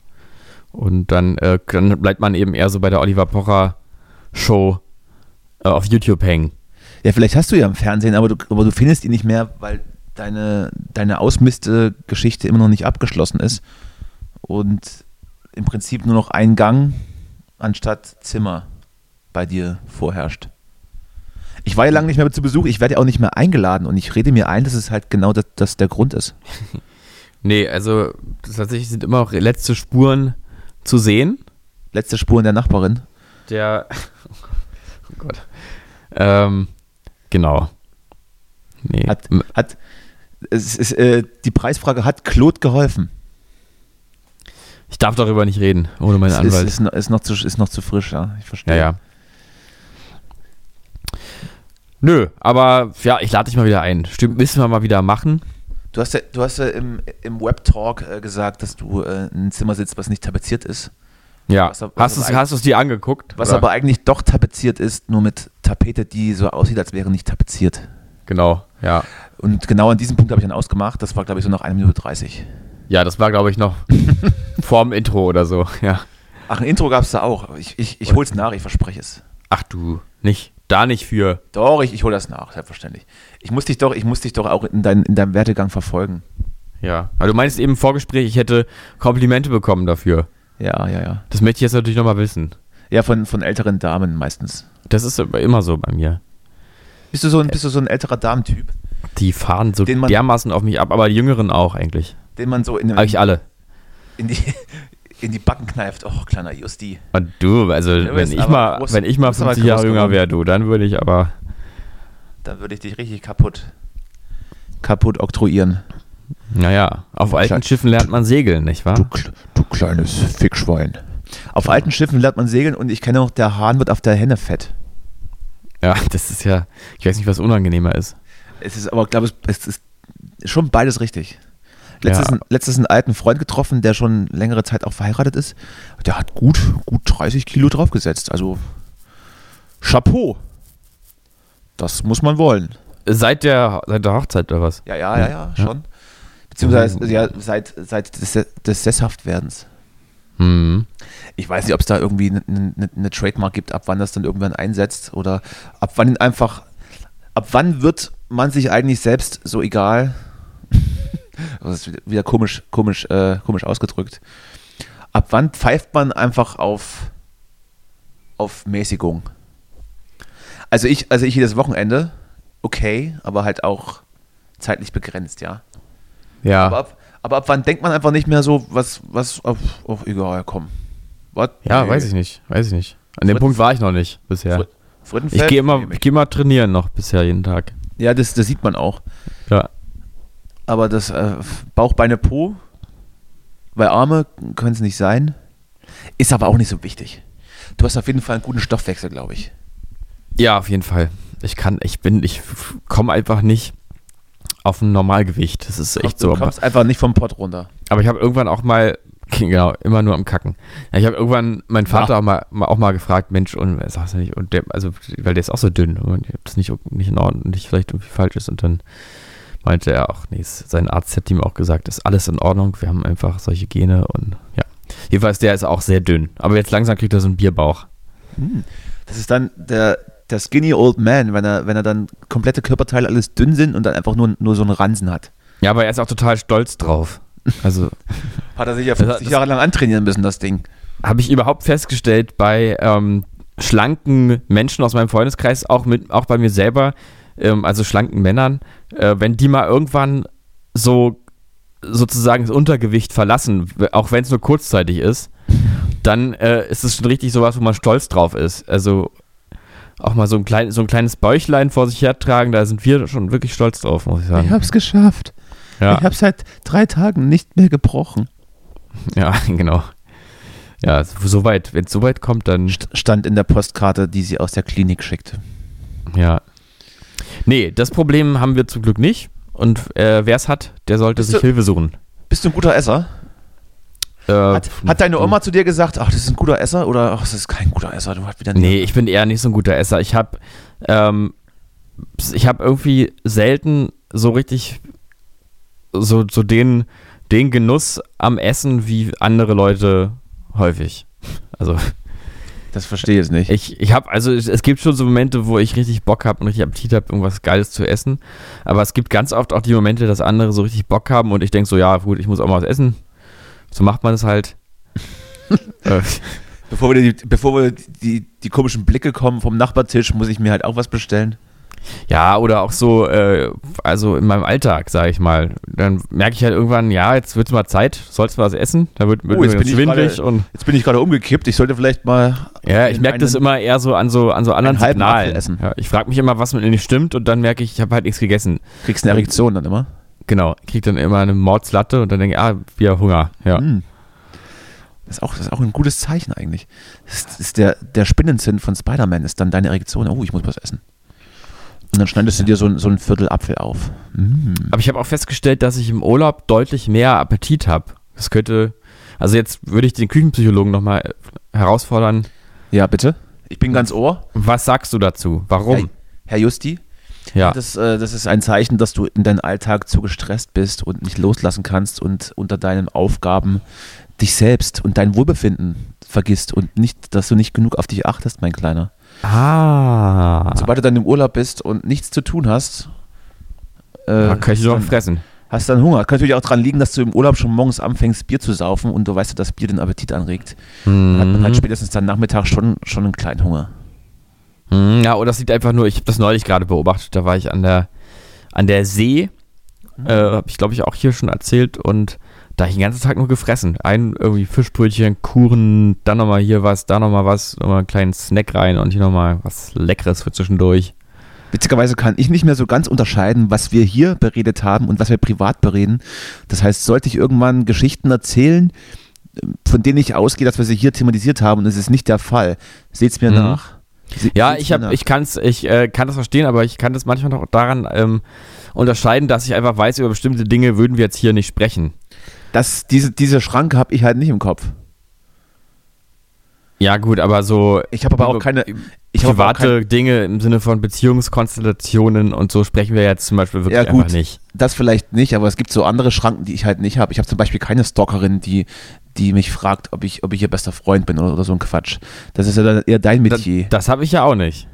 Und dann, äh, dann bleibt man eben eher so bei der Oliver Pocher Show äh, auf YouTube hängen. Ja, vielleicht hast du ja im Fernsehen, aber du, aber du findest ihn nicht mehr, weil deine, deine Ausmiste-Geschichte immer noch nicht abgeschlossen ist und im Prinzip nur noch ein Gang anstatt Zimmer bei dir vorherrscht. Ich war ja lange nicht mehr zu Besuch, ich werde ja auch nicht mehr eingeladen und ich rede mir ein, dass es halt genau das, das der Grund ist. Nee, also tatsächlich sind immer noch letzte Spuren zu sehen. Letzte Spuren der Nachbarin. Der. Oh Gott. Ähm, genau. Nee. Hat, hat, es ist, äh, die Preisfrage hat Claude geholfen. ich darf darüber nicht reden, ohne meinen Es ist, Anwalt. ist, noch- ist, noch zu, ist noch zu frisch, ja. Ich verstehe. Ja, ja. Nö, aber ja, ich lade dich mal wieder ein. Stimmt, müssen wir mal wieder machen. Du hast ja, du hast ja im, im Web-Talk äh, gesagt, dass du äh, in einem Zimmer sitzt, was nicht tapeziert ist. Ja. Was hast was du hast du's dir angeguckt? Was oder? aber eigentlich doch tapeziert ist, nur mit Tapete, die so aussieht, als wäre nicht tapeziert. Genau, ja. Und genau an diesem Punkt habe ich dann ausgemacht. Das war, glaube ich, so nach 1 Minute 30. Ja, das war, glaube ich, noch vorm Intro oder so, ja. Ach, ein Intro gab es da auch. Ich, ich, ich hole es nach, ich verspreche es. Ach du, nicht. Da nicht für. Doch, ich, ich hole das nach, selbstverständlich. Ich muss dich doch, ich muss dich doch auch in, dein, in deinem Werdegang verfolgen. Ja. Aber du meinst eben im Vorgespräch, ich hätte Komplimente bekommen dafür. Ja, ja, ja. Das möchte ich jetzt natürlich nochmal wissen. Ja, von, von älteren Damen meistens. Das ist immer so bei mir. Bist du so ein, bist du so ein älterer Damentyp, Die fahren so man- dermaßen auf mich ab, aber die Jüngeren auch eigentlich. den man so in, Eigentlich alle. in, die, in die Backen kneift? Oh, kleiner Justi. Und du, also Du wenn ich mal, groß- wenn ich mal du bist aber 50 Jahre jünger wäre, du, dann würde ich aber. Dann würde ich dich richtig kaputt, kaputt oktroyieren. Naja, auf Ja, alten klar. Schiffen lernt man segeln, nicht wahr? kle- du kleines Fickschwein. Auf alten Schiffen lernt man segeln und ich kenne auch, der Hahn wird auf der Henne fett. Ja, das ist ja, ich weiß nicht, was unangenehmer ist. Es ist aber, glaube ich, es ist schon beides richtig. Letztes, Ja. letztes einen alten Freund getroffen, der schon längere Zeit auch verheiratet ist. Der hat gut, gut 30 Kilo draufgesetzt. Also Chapeau. Das muss man wollen. Seit der, seit der Hochzeit oder was? Ja, ja, ja, ja, schon. Beziehungsweise ja, seit, seit des, des Sesshaftwerdens. Hm. Ich weiß nicht, ob es da irgendwie eine ne, ne Trademark gibt, ab wann das dann irgendwann einsetzt oder ab wann einfach, ab wann wird man sich eigentlich selbst so egal, das ist wieder komisch, komisch, äh, komisch ausgedrückt, ab wann pfeift man einfach auf, auf Mäßigung? Also ich, also ich jedes Wochenende, okay, aber halt auch zeitlich begrenzt, ja. Ja. Aber ab, aber ab wann denkt man einfach nicht mehr so, was, was, auf, oh, egal, komm. Was? ja, Nee. weiß ich nicht, weiß ich nicht. An dem Punkt war ich noch nicht bisher. Fr- Frittenfett? Ich gehe immer, ich geh immer trainieren noch bisher jeden Tag. Ja, das, das sieht man auch. Aber das äh, Bauch, Beine, Po, weil Arme können es nicht sein. Ist aber auch nicht so wichtig. Du hast auf jeden Fall einen guten Stoffwechsel, glaube ich. Ja, auf jeden Fall. Ich kann, ich bin, ich komme einfach nicht auf ein Normalgewicht. Das ist echt du so. kommst einfach nicht vom Pott runter. Aber ich habe irgendwann auch mal, genau, immer nur am Kacken. Ich habe irgendwann meinen Vater Ja. auch, mal, auch mal gefragt, Mensch, und er sagt nicht, und der, also, weil der ist auch so dünn und ob das nicht, nicht in Ordnung, nicht vielleicht irgendwie falsch ist. Und dann meinte er auch, nee, sein Arzt hat ihm auch gesagt, ist alles in Ordnung, wir haben einfach solche Gene und ja. Jedenfalls, der ist auch sehr dünn. Aber jetzt langsam kriegt er so einen Bierbauch. Das ist dann der, der skinny old man, wenn er, wenn er dann komplette Körperteile alles dünn sind und dann einfach nur, nur so einen Ransen hat. Ja, aber er ist auch total stolz drauf. Also, Hat er sich ja Das- 50 das- Jahre lang antrainieren müssen, das Ding. habe ich überhaupt festgestellt bei ähm, schlanken Menschen aus meinem Freundeskreis, auch, mit, auch bei mir selber, ähm, also schlanken Männern, äh, wenn die mal irgendwann so sozusagen das Untergewicht verlassen, auch wenn es nur kurzzeitig ist, dann äh, ist es schon richtig sowas, wo man stolz drauf ist. Also auch mal so ein, klein, so ein kleines Bäuchlein vor sich hertragen, da sind wir schon wirklich stolz drauf, muss ich sagen. hab's geschafft. ja, habe seit drei Tagen nicht mehr gebrochen. ja, genau. Ja, soweit, wenn es so weit kommt, dann St- Stand in der Postkarte, die sie aus der Klinik schickte. Ja. Nee, das Problem haben wir zum Glück nicht. Und äh, wer es hat, der sollte Bist sich du- Hilfe suchen. Bist du ein guter Esser? Äh, Hat, hat deine Oma zu dir gesagt, ach, das ist ein guter Esser oder ach, das ist kein guter Esser, du hast wieder Nee, ich bin eher nicht so ein guter Esser. Ich habe ähm, ich habe irgendwie selten so richtig so, so den, den Genuss am Essen wie andere Leute häufig. Also Das verstehe ich jetzt nicht. ich, ich habe, also es, gibt schon so Momente, wo ich richtig Bock habe und richtig Appetit habe, irgendwas Geiles zu essen. Aber es gibt ganz oft auch die Momente, dass andere so richtig Bock haben und ich denke so, ja gut, ich muss auch mal was essen. So macht man es halt. äh, Bevor wir, die, bevor wir die, die komischen Blicke kommen vom Nachbartisch, muss ich mir halt auch was bestellen. Ja, oder auch so, äh, also in meinem Alltag, sage ich mal. Dann merke ich halt irgendwann, ja, jetzt wird es mal Zeit, sollst du was essen? Da wird, wird Oh, jetzt mir schwindelig gerade- und Jetzt bin ich gerade umgekippt, ich sollte vielleicht mal. ja, ich merke das immer eher so an so an so anderen Signalen. Essen. Ja, ich frage mich immer, was mit mir nicht stimmt und dann merke ich, ich habe halt nichts gegessen. Kriegst eine Erektion dann immer. Genau, ich krieg dann immer eine Mordslatte und dann denke ich, ah, wieder Hunger. Ja. Hm. Das ist, auch, das ist auch ein gutes Zeichen eigentlich. Das ist, das ist der, der Spinnenzinn von Spider-Man, ist dann deine Erektion. Oh, ich muss was essen. Und dann schneidest du dir so, ein- so ein Viertel Apfel auf. Mm. Aber ich habe auch festgestellt, dass ich im Urlaub deutlich mehr Appetit habe. Das könnte, also jetzt würde ich den Küchenpsychologen nochmal herausfordern. Ja, bitte? Ich bin ganz ohr. Was sagst du dazu? Warum? Herr, Herr Justi, Ja. das, äh, das ist ein Zeichen, dass du in deinem Alltag zu gestresst bist und nicht loslassen kannst und unter deinen Aufgaben dich selbst und dein Wohlbefinden vergisst und nicht, dass du nicht genug auf dich achtest, mein Kleiner. Ah. Sobald du dann im Urlaub bist und nichts zu tun hast, äh, Da kann ich doch dann, fressen. hast dann Hunger. Kann natürlich auch daran liegen, dass du im Urlaub schon morgens anfängst, Bier zu saufen und du weißt, dass Bier den Appetit anregt. Dann hat man halt Mhm. spätestens dann Nachmittag schon, schon einen kleinen Hunger. Mhm, Ja, oder das liegt einfach nur, ich habe das neulich gerade beobachtet, da war ich an der, an der See, äh, habe ich glaube ich auch hier schon erzählt und da hab ich den ganzen Tag nur gefressen. Ein irgendwie Fischbrötchen, Kuchen, dann nochmal hier was, da nochmal was, nochmal einen kleinen Snack rein und hier nochmal was Leckeres für zwischendurch. Witzigerweise kann ich nicht mehr so ganz unterscheiden, was wir hier beredet haben und was wir privat bereden. Das heißt, sollte ich irgendwann Geschichten erzählen, von denen ich ausgehe, dass wir sie hier thematisiert haben und es ist nicht der Fall, seht's mir Mhm. nach. Se- Ja, ich nach. ich kann's, ich äh, kann das verstehen, aber ich kann das manchmal noch daran ähm, unterscheiden, dass ich einfach weiß, über bestimmte Dinge würden wir jetzt hier nicht sprechen. Das, diese, diese Schranke habe ich halt nicht im Kopf. Ja gut, aber so Ich habe aber auch keine. Ich private kein, Dinge im Sinne von Beziehungskonstellationen und so sprechen wir jetzt zum Beispiel wirklich Ja, gut. einfach nicht. das vielleicht nicht, aber es gibt so andere Schranken, die ich halt nicht habe. Ich habe zum Beispiel keine Stalkerin, die, die mich fragt, ob ich, ob ich ihr bester Freund bin oder, oder so ein Quatsch. Das ist ja dann eher dein Das, Metier. das habe ich ja auch nicht.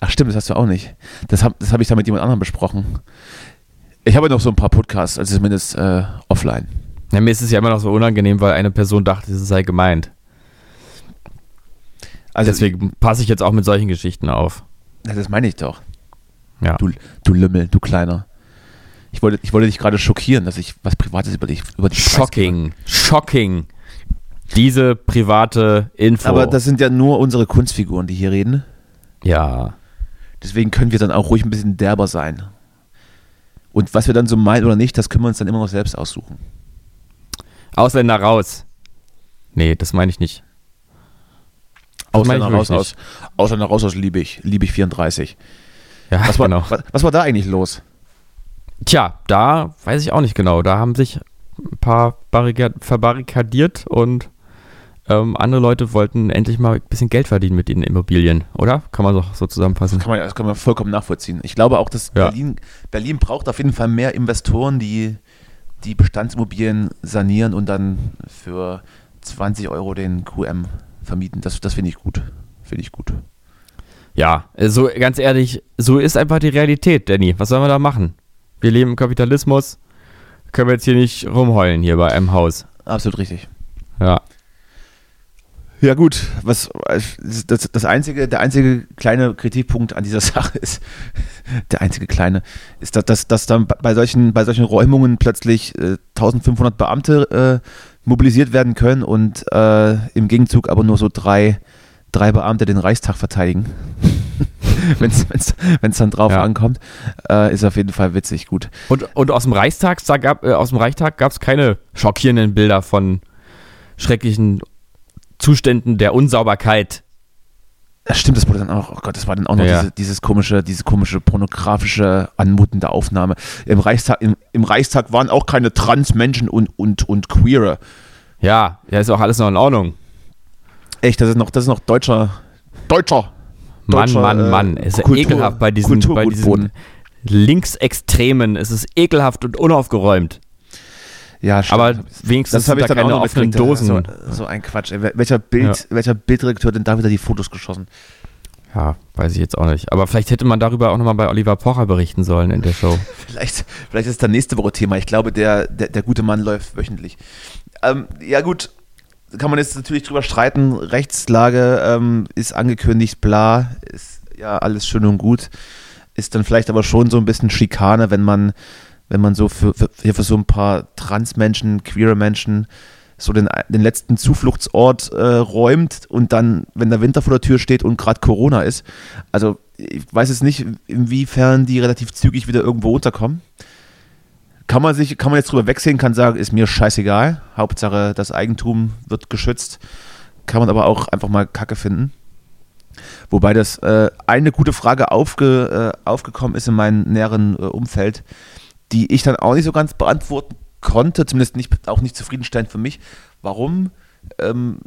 Ach stimmt, das hast du auch nicht. Das habe das hab ich da mit jemand anderem besprochen. Ich habe noch so ein paar Podcasts, also zumindest äh, offline. Ja, mir ist es ja immer noch so unangenehm, weil eine Person dachte, es sei gemeint. Also Deswegen passe ich jetzt auch mit solchen Geschichten auf. Das meine ich doch. Ja. Du, du Lümmel, du Kleiner. Ich wollte, ich wollte dich gerade schockieren, dass ich was Privates über dich, über dich. Shocking. Shocking. Diese private Info. Aber das sind ja nur unsere Kunstfiguren, die hier reden. ja. Deswegen können wir dann auch ruhig ein bisschen derber sein. Und was wir dann so meinen oder nicht, das können wir uns dann immer noch selbst aussuchen. Ausländer raus. Nee, das meine ich nicht. Das Ausländer raus aus, Ausländer raus aus Liebig, Liebig 34. Ja, Was war, genau. was, was war da eigentlich los? Tja, da weiß ich auch nicht genau. Da haben sich ein paar Barrika verbarrikadiert und ähm, andere Leute wollten endlich mal ein bisschen Geld verdienen mit den Immobilien, oder? Kann man doch so zusammenfassen. Kann man, das kann man vollkommen nachvollziehen. Ich glaube auch, dass Ja. Berlin, Berlin braucht auf jeden Fall mehr Investoren, die die Bestandsimmobilien sanieren und dann für 20 Euro den QM vermieten. Das, das finde ich gut. Finde ich gut. Ja, also ganz ehrlich, so ist einfach die Realität, Danny. Was sollen wir da machen? Wir leben im Kapitalismus. Können wir jetzt hier nicht rumheulen hier bei einem Haus. Absolut richtig. Ja. Ja gut, was das, das einzige, der einzige kleine Kritikpunkt an dieser Sache ist, der einzige kleine, ist, dass, dass, dass dann bei solchen, bei solchen Räumungen plötzlich äh, 1500 Beamte äh, mobilisiert werden können und äh, im Gegenzug aber nur so drei, drei Beamte den Reichstag verteidigen. Wenn es dann drauf Ja. ankommt, äh, ist auf jeden Fall witzig, gut. Und, und aus dem Reichstag gab äh, aus dem Reichstag gab es keine schockierenden Bilder von schrecklichen Zuständen der Unsauberkeit. Das stimmt, das wurde dann auch, oh Gott, das war dann auch noch Ja, diese, dieses komische, diese komische pornografische, anmutende Aufnahme. Im Reichstag, im, im Reichstag waren auch keine Transmenschen und, und, und Queere. Ja, ja, ist auch alles noch in Ordnung. Echt, das ist noch, das ist noch deutscher, deutscher. Mann, deutscher, Mann, äh, Mann. Es ist Kultur- ekelhaft bei diesen, bei diesen. Linksextremen. Es ist ekelhaft und unaufgeräumt. Ja, stimmt. Aber wenigstens das habe ich da dann auch keine noch offenen. Dosen. So, so ein Quatsch. ey. Welcher, Bild, welcher Bildredakteur hat denn da wieder die Fotos geschossen? Ja, weiß ich jetzt auch nicht. Aber vielleicht hätte man darüber auch nochmal bei Oliver Pocher berichten sollen in der Show. Vielleicht, vielleicht ist das nächste Woche Thema. Ich glaube, der, der, der gute Mann läuft wöchentlich. Ähm, ja, gut. Kann man jetzt natürlich drüber streiten. Rechtslage ähm, ist angekündigt, bla, ist ja alles schön und gut. Ist dann vielleicht aber schon so ein bisschen Schikane, wenn man, wenn man so für, für, für so ein paar Transmenschen, queere Menschen so den, den letzten Zufluchtsort äh, räumt und dann, wenn der Winter vor der Tür steht und gerade Corona ist. Also ich weiß jetzt nicht, inwiefern die relativ zügig wieder irgendwo unterkommen. Kann man sich, kann man jetzt drüber wegsehen, kann sagen, ist mir scheißegal. Hauptsache, das Eigentum wird geschützt. Kann man aber auch einfach mal Kacke finden. Wobei das äh, eine gute Frage aufge, äh, aufgekommen ist in meinem näheren äh, Umfeld, die ich dann auch nicht so ganz beantworten konnte, zumindest nicht, auch nicht zufriedenstellend für mich. Warum ähm,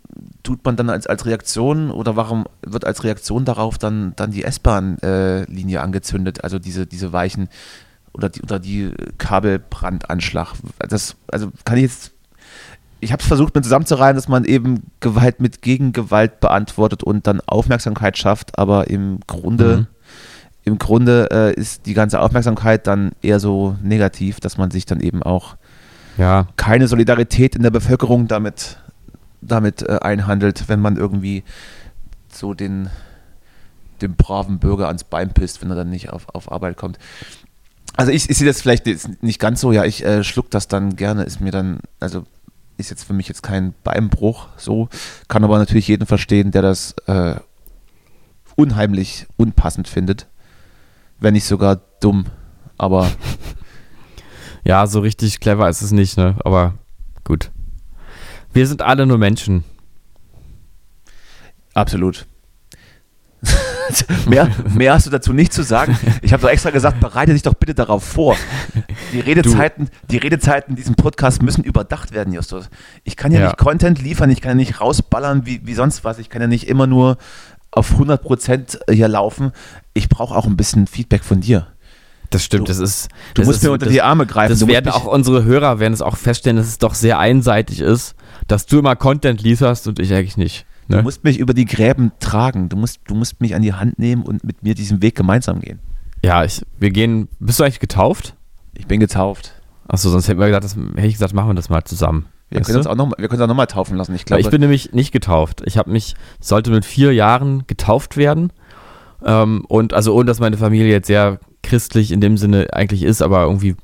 tut man dann als, als Reaktion oder warum wird als Reaktion darauf dann, dann die S-Bahn-Linie angezündet, also diese, diese weichen oder die, oder die Kabelbrandanschlag? Das, also kann ich jetzt ich habe es versucht, mir zusammenzureihen, dass man eben Gewalt mit Gegengewalt beantwortet und dann Aufmerksamkeit schafft, aber im Grunde, Mhm. Im Grunde äh, ist die ganze Aufmerksamkeit dann eher so negativ, dass man sich dann eben auch Ja, keine Solidarität in der Bevölkerung damit, damit äh, einhandelt, wenn man irgendwie so den, dem braven Bürger ans Bein pisst, wenn er dann nicht auf, auf Arbeit kommt. Also ich, ich sehe das vielleicht nicht ganz so, ja, ich äh, schluck das dann gerne, ist mir dann, also ist jetzt für mich jetzt kein Beinbruch so, kann aber natürlich jeden verstehen, der das äh, unheimlich unpassend findet, wenn nicht sogar dumm, aber ja, so richtig clever ist es nicht, ne? Aber gut. Wir sind alle nur Menschen. Absolut. mehr, mehr hast du dazu nicht zu sagen. Ich habe doch extra gesagt, bereite dich doch bitte darauf vor. Die Redezeiten, die Redezeiten in diesem Podcast müssen überdacht werden, Justus. Ich kann ja, Ja. nicht Content liefern, ich kann ja nicht rausballern wie, wie sonst was. Ich kann ja nicht immer nur auf 100% hier laufen. Ich brauche auch ein bisschen Feedback von dir. Das stimmt, Du- das ist. Du das musst ist, mir unter das, die Arme greifen. Das du werden auch unsere Hörer werden es auch feststellen, dass es doch sehr einseitig ist, dass du immer Content lieferst und ich eigentlich nicht. Du Ne? musst mich über die Gräben tragen. Du musst, du musst mich an die Hand nehmen und mit mir diesen Weg gemeinsam gehen. Ja, ich, wir gehen. Bist du eigentlich getauft? Ich bin getauft. Achso, sonst hätten wir gesagt, das, hätte ich gesagt, machen wir das mal zusammen. Wir Weißt können uns du? auch noch, wir können uns auch nochmal taufen lassen. Ich glaube, ich bin nämlich nicht getauft. Ich habe mich, sollte mit vier Jahren getauft werden. Ähm, und also ohne dass meine Familie jetzt sehr christlich in dem Sinne eigentlich ist, aber irgendwie,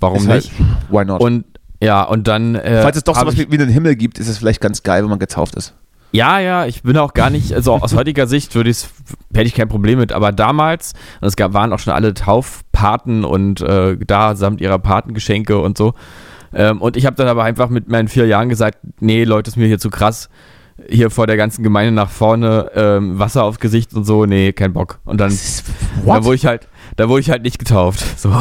warum ist halt- nicht? Why not? Und Ja, und dann. Äh, Falls es doch sowas ich- wie, wie einen Himmel gibt, ist es vielleicht ganz geil, wenn man getauft ist. Ja, ja, ich bin auch gar nicht, also aus heutiger Sicht würde ich hätte ich kein Problem mit, aber damals, und es gab, waren auch schon alle Taufpaten und äh, da samt ihrer Patengeschenke und so. Ähm, und ich habe dann aber einfach mit meinen vier Jahren gesagt, nee, Leute, ist mir hier zu krass. Hier vor der ganzen Gemeinde nach vorne, ähm, Wasser aufs Gesicht und so, nee, kein Bock. Und dann, da wurde ich halt, da wurde ich halt nicht getauft. So.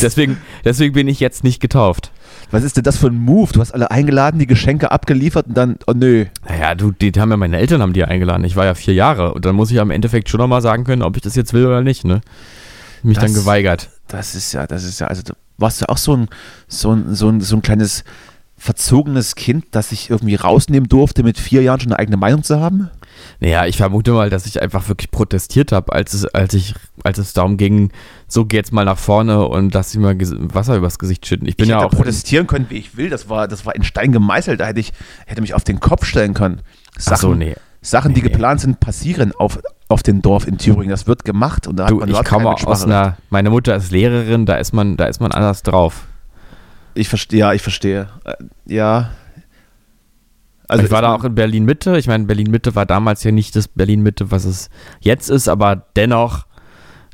deswegen, deswegen bin ich jetzt nicht getauft. Was ist denn das für ein Move? Du hast alle eingeladen, die Geschenke abgeliefert und dann, oh nö. Naja, du, die haben ja meine Eltern haben die eingeladen. Ich war ja vier Jahre und dann muss ich am Endeffekt schon nochmal sagen können, ob ich das jetzt will oder nicht, ne? Mich dann Das- geweigert. Das ist ja, das ist ja, also du warst ja auch so ein, so ein, so ein, so ein kleines verzogenes Kind, das sich irgendwie rausnehmen durfte, mit vier Jahren schon eine eigene Meinung zu haben? Naja, ich vermute mal, dass ich einfach wirklich protestiert habe, als es, als ich, als es darum ging, so geht's mal nach vorne und lass sie mal Wasser übers Gesicht schütten. Ich bin ich ja hätte auch. protestieren können, wie ich will. Das war, das war in Stein gemeißelt. Da hätte ich hätte mich auf den Kopf stellen können. Ach so, nee. Sachen, die Nee, nee. geplant sind, passieren auf, auf dem Dorf in Thüringen. Das wird gemacht und da Du, hat man ich komme aus einer, meine Mutter ist Lehrerin, da ist man, da ist man anders drauf. Ich verstehe, ja, ich verstehe. Äh, ja. Also ich war da auch in Berlin-Mitte. Ich meine, Berlin-Mitte war damals ja nicht das Berlin-Mitte, was es jetzt ist, aber dennoch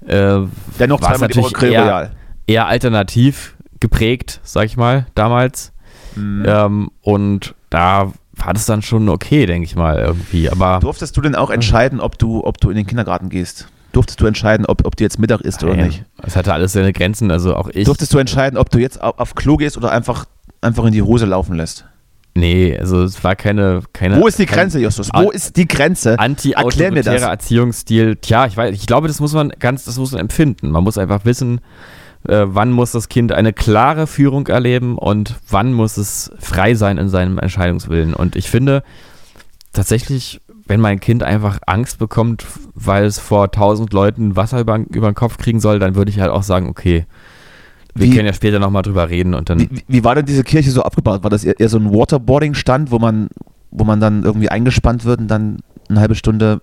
äh, dennoch war es natürlich eher, eher alternativ geprägt, sag ich mal, damals. Mhm. Ähm, und da war das dann schon okay, denke ich mal, irgendwie. Aber Durftest du denn auch entscheiden, ob du, ob du in den Kindergarten gehst? Durftest du entscheiden, ob, ob du jetzt Mittag isst oder Nein, nicht? es hatte alles seine Grenzen. Also auch ich. Durftest du entscheiden, ob du jetzt auf, auf Klo gehst oder einfach, einfach in die Hose laufen lässt? nee, also es war keine. keine Wo ist die Grenze, Justus? Wo ist die Grenze? Anti-autoritärer. Erziehungsstil. Tja, ich weiß, ich glaube, das muss man ganz, das muss man empfinden. Man muss einfach wissen, äh, wann muss das Kind eine klare Führung erleben und wann muss es frei sein in seinem Entscheidungswillen. Und ich finde tatsächlich, wenn mein Kind einfach Angst bekommt, weil es vor tausend Leuten Wasser über, über den Kopf kriegen soll, dann würde ich halt auch sagen, okay, wir Wie- können ja später nochmal drüber reden und dann. Wie, wie- war denn diese Kirche so abgebaut? War das eher, eher so ein Waterboarding-Stand, wo man, wo man dann irgendwie eingespannt wird und dann eine halbe Stunde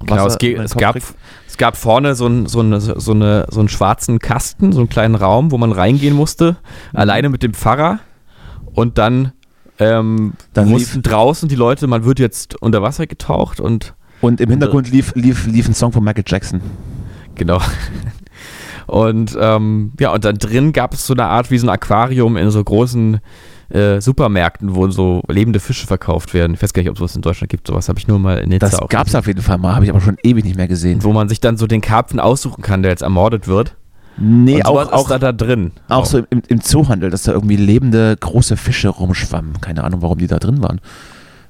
Wasser Genau, es, es, gab, kriegt? es gab vorne so, ein, so, eine, so, eine, so einen schwarzen Kasten, so einen kleinen Raum, wo man reingehen musste, Mhm. alleine mit dem Pfarrer. Und dann, ähm, Dann mussten draußen die Leute, man wird jetzt unter Wasser getaucht und Und im Hintergrund lief, lief, lief ein Song von Michael Jackson. genau. Und ähm, ja, und dann drin gab es so eine Art wie so ein Aquarium in so großen äh, Supermärkten, wo so lebende Fische verkauft werden. Ich weiß gar nicht, ob es sowas in Deutschland gibt. Sowas habe ich nur mal in Nizza Das gab es auf jeden Fall mal, habe ich aber schon ewig nicht mehr gesehen. wo man sich dann so den Karpfen aussuchen kann, der jetzt ermordet wird. Nee, und auch, auch, da, da drin. auch so im, im Zoohandel, dass da irgendwie lebende große Fische rumschwammen. Keine Ahnung, warum die da drin waren.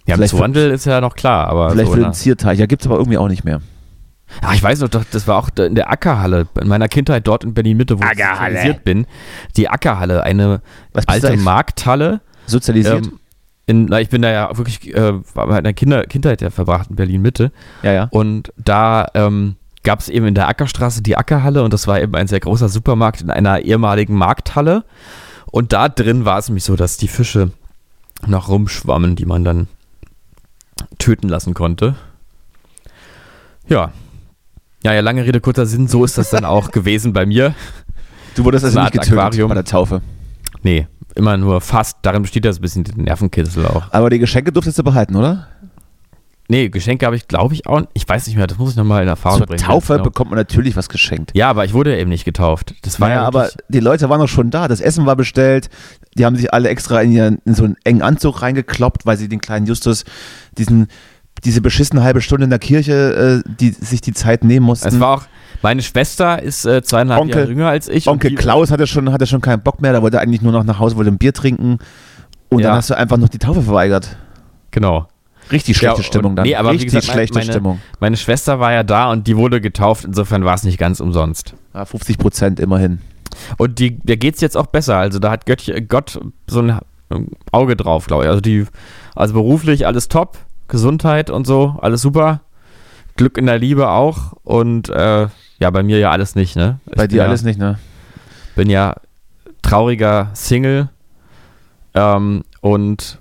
Ja, im vielleicht für- ist ja noch klar, aber Vielleicht so, für ne? den Zierteich. Ja, gibt es aber irgendwie auch nicht mehr. Ja, ich weiß noch, doch, das war auch in der Ackerhalle, in meiner Kindheit dort in Berlin-Mitte, wo ich Ackerhalle. sozialisiert bin. Die Ackerhalle, eine alte Markthalle. Sozialisiert? Ähm, in, na, ich bin da ja wirklich, äh, in der Kinder, Kindheit ja verbracht in Berlin-Mitte. ja, ja. Und da ähm, gab es eben in der Ackerstraße die Ackerhalle und das war eben ein sehr großer Supermarkt in einer ehemaligen Markthalle. Und da drin war es nämlich so, dass die Fische noch rumschwammen, die man dann töten lassen konnte. Ja. Ja, ja, lange Rede, kurzer Sinn, so ist das dann auch gewesen bei mir. Du wurdest also nicht getötet Aquarium. bei der Taufe. Nee, immer nur fast. Darin besteht das ein bisschen der Nervenkitzel auch. Aber die Geschenke durftest du behalten, oder? Nee, Geschenke habe ich, glaube ich, auch. Ich weiß nicht mehr, das muss ich nochmal in Erfahrung Zur bringen. Taufe Genau. bekommt man natürlich was geschenkt. Ja, aber ich wurde eben nicht getauft. Das war Naja, ja aber die Leute waren doch schon da. Das Essen war bestellt. Die haben sich alle extra in, ihren, in so einen engen Anzug reingekloppt, weil sie den kleinen Justus diesen, diese beschissene halbe Stunde in der Kirche, äh, die sich die Zeit nehmen mussten. Es war auch, meine Schwester ist äh, zweieinhalb Onkel- Jahre jünger als ich. Onkel Klaus hatte schon, hatte schon keinen Bock mehr. Der wollte eigentlich nur noch nach Hause, wollte ein Bier trinken. Und Ja. dann hast du einfach noch die Taufe verweigert. Genau. Richtig Ja, schlechte und- Stimmung dann. nee, aber wie Richtig gesagt, meine- schlechte meine- Stimmung. Meine Schwester war ja da und die wurde getauft. Insofern war es nicht ganz umsonst. Ja, 50 Prozent immerhin. Und die, der geht es jetzt auch besser. Also da hat Gott, Gott so ein Auge drauf, glaube ich. Also die, also beruflich alles top, Gesundheit und so, alles super. Glück in der Liebe auch. Und äh, ja, bei mir ja alles nicht, ne? Ich Bei dir ja, alles nicht, ne? bin ja trauriger Single. Ähm, und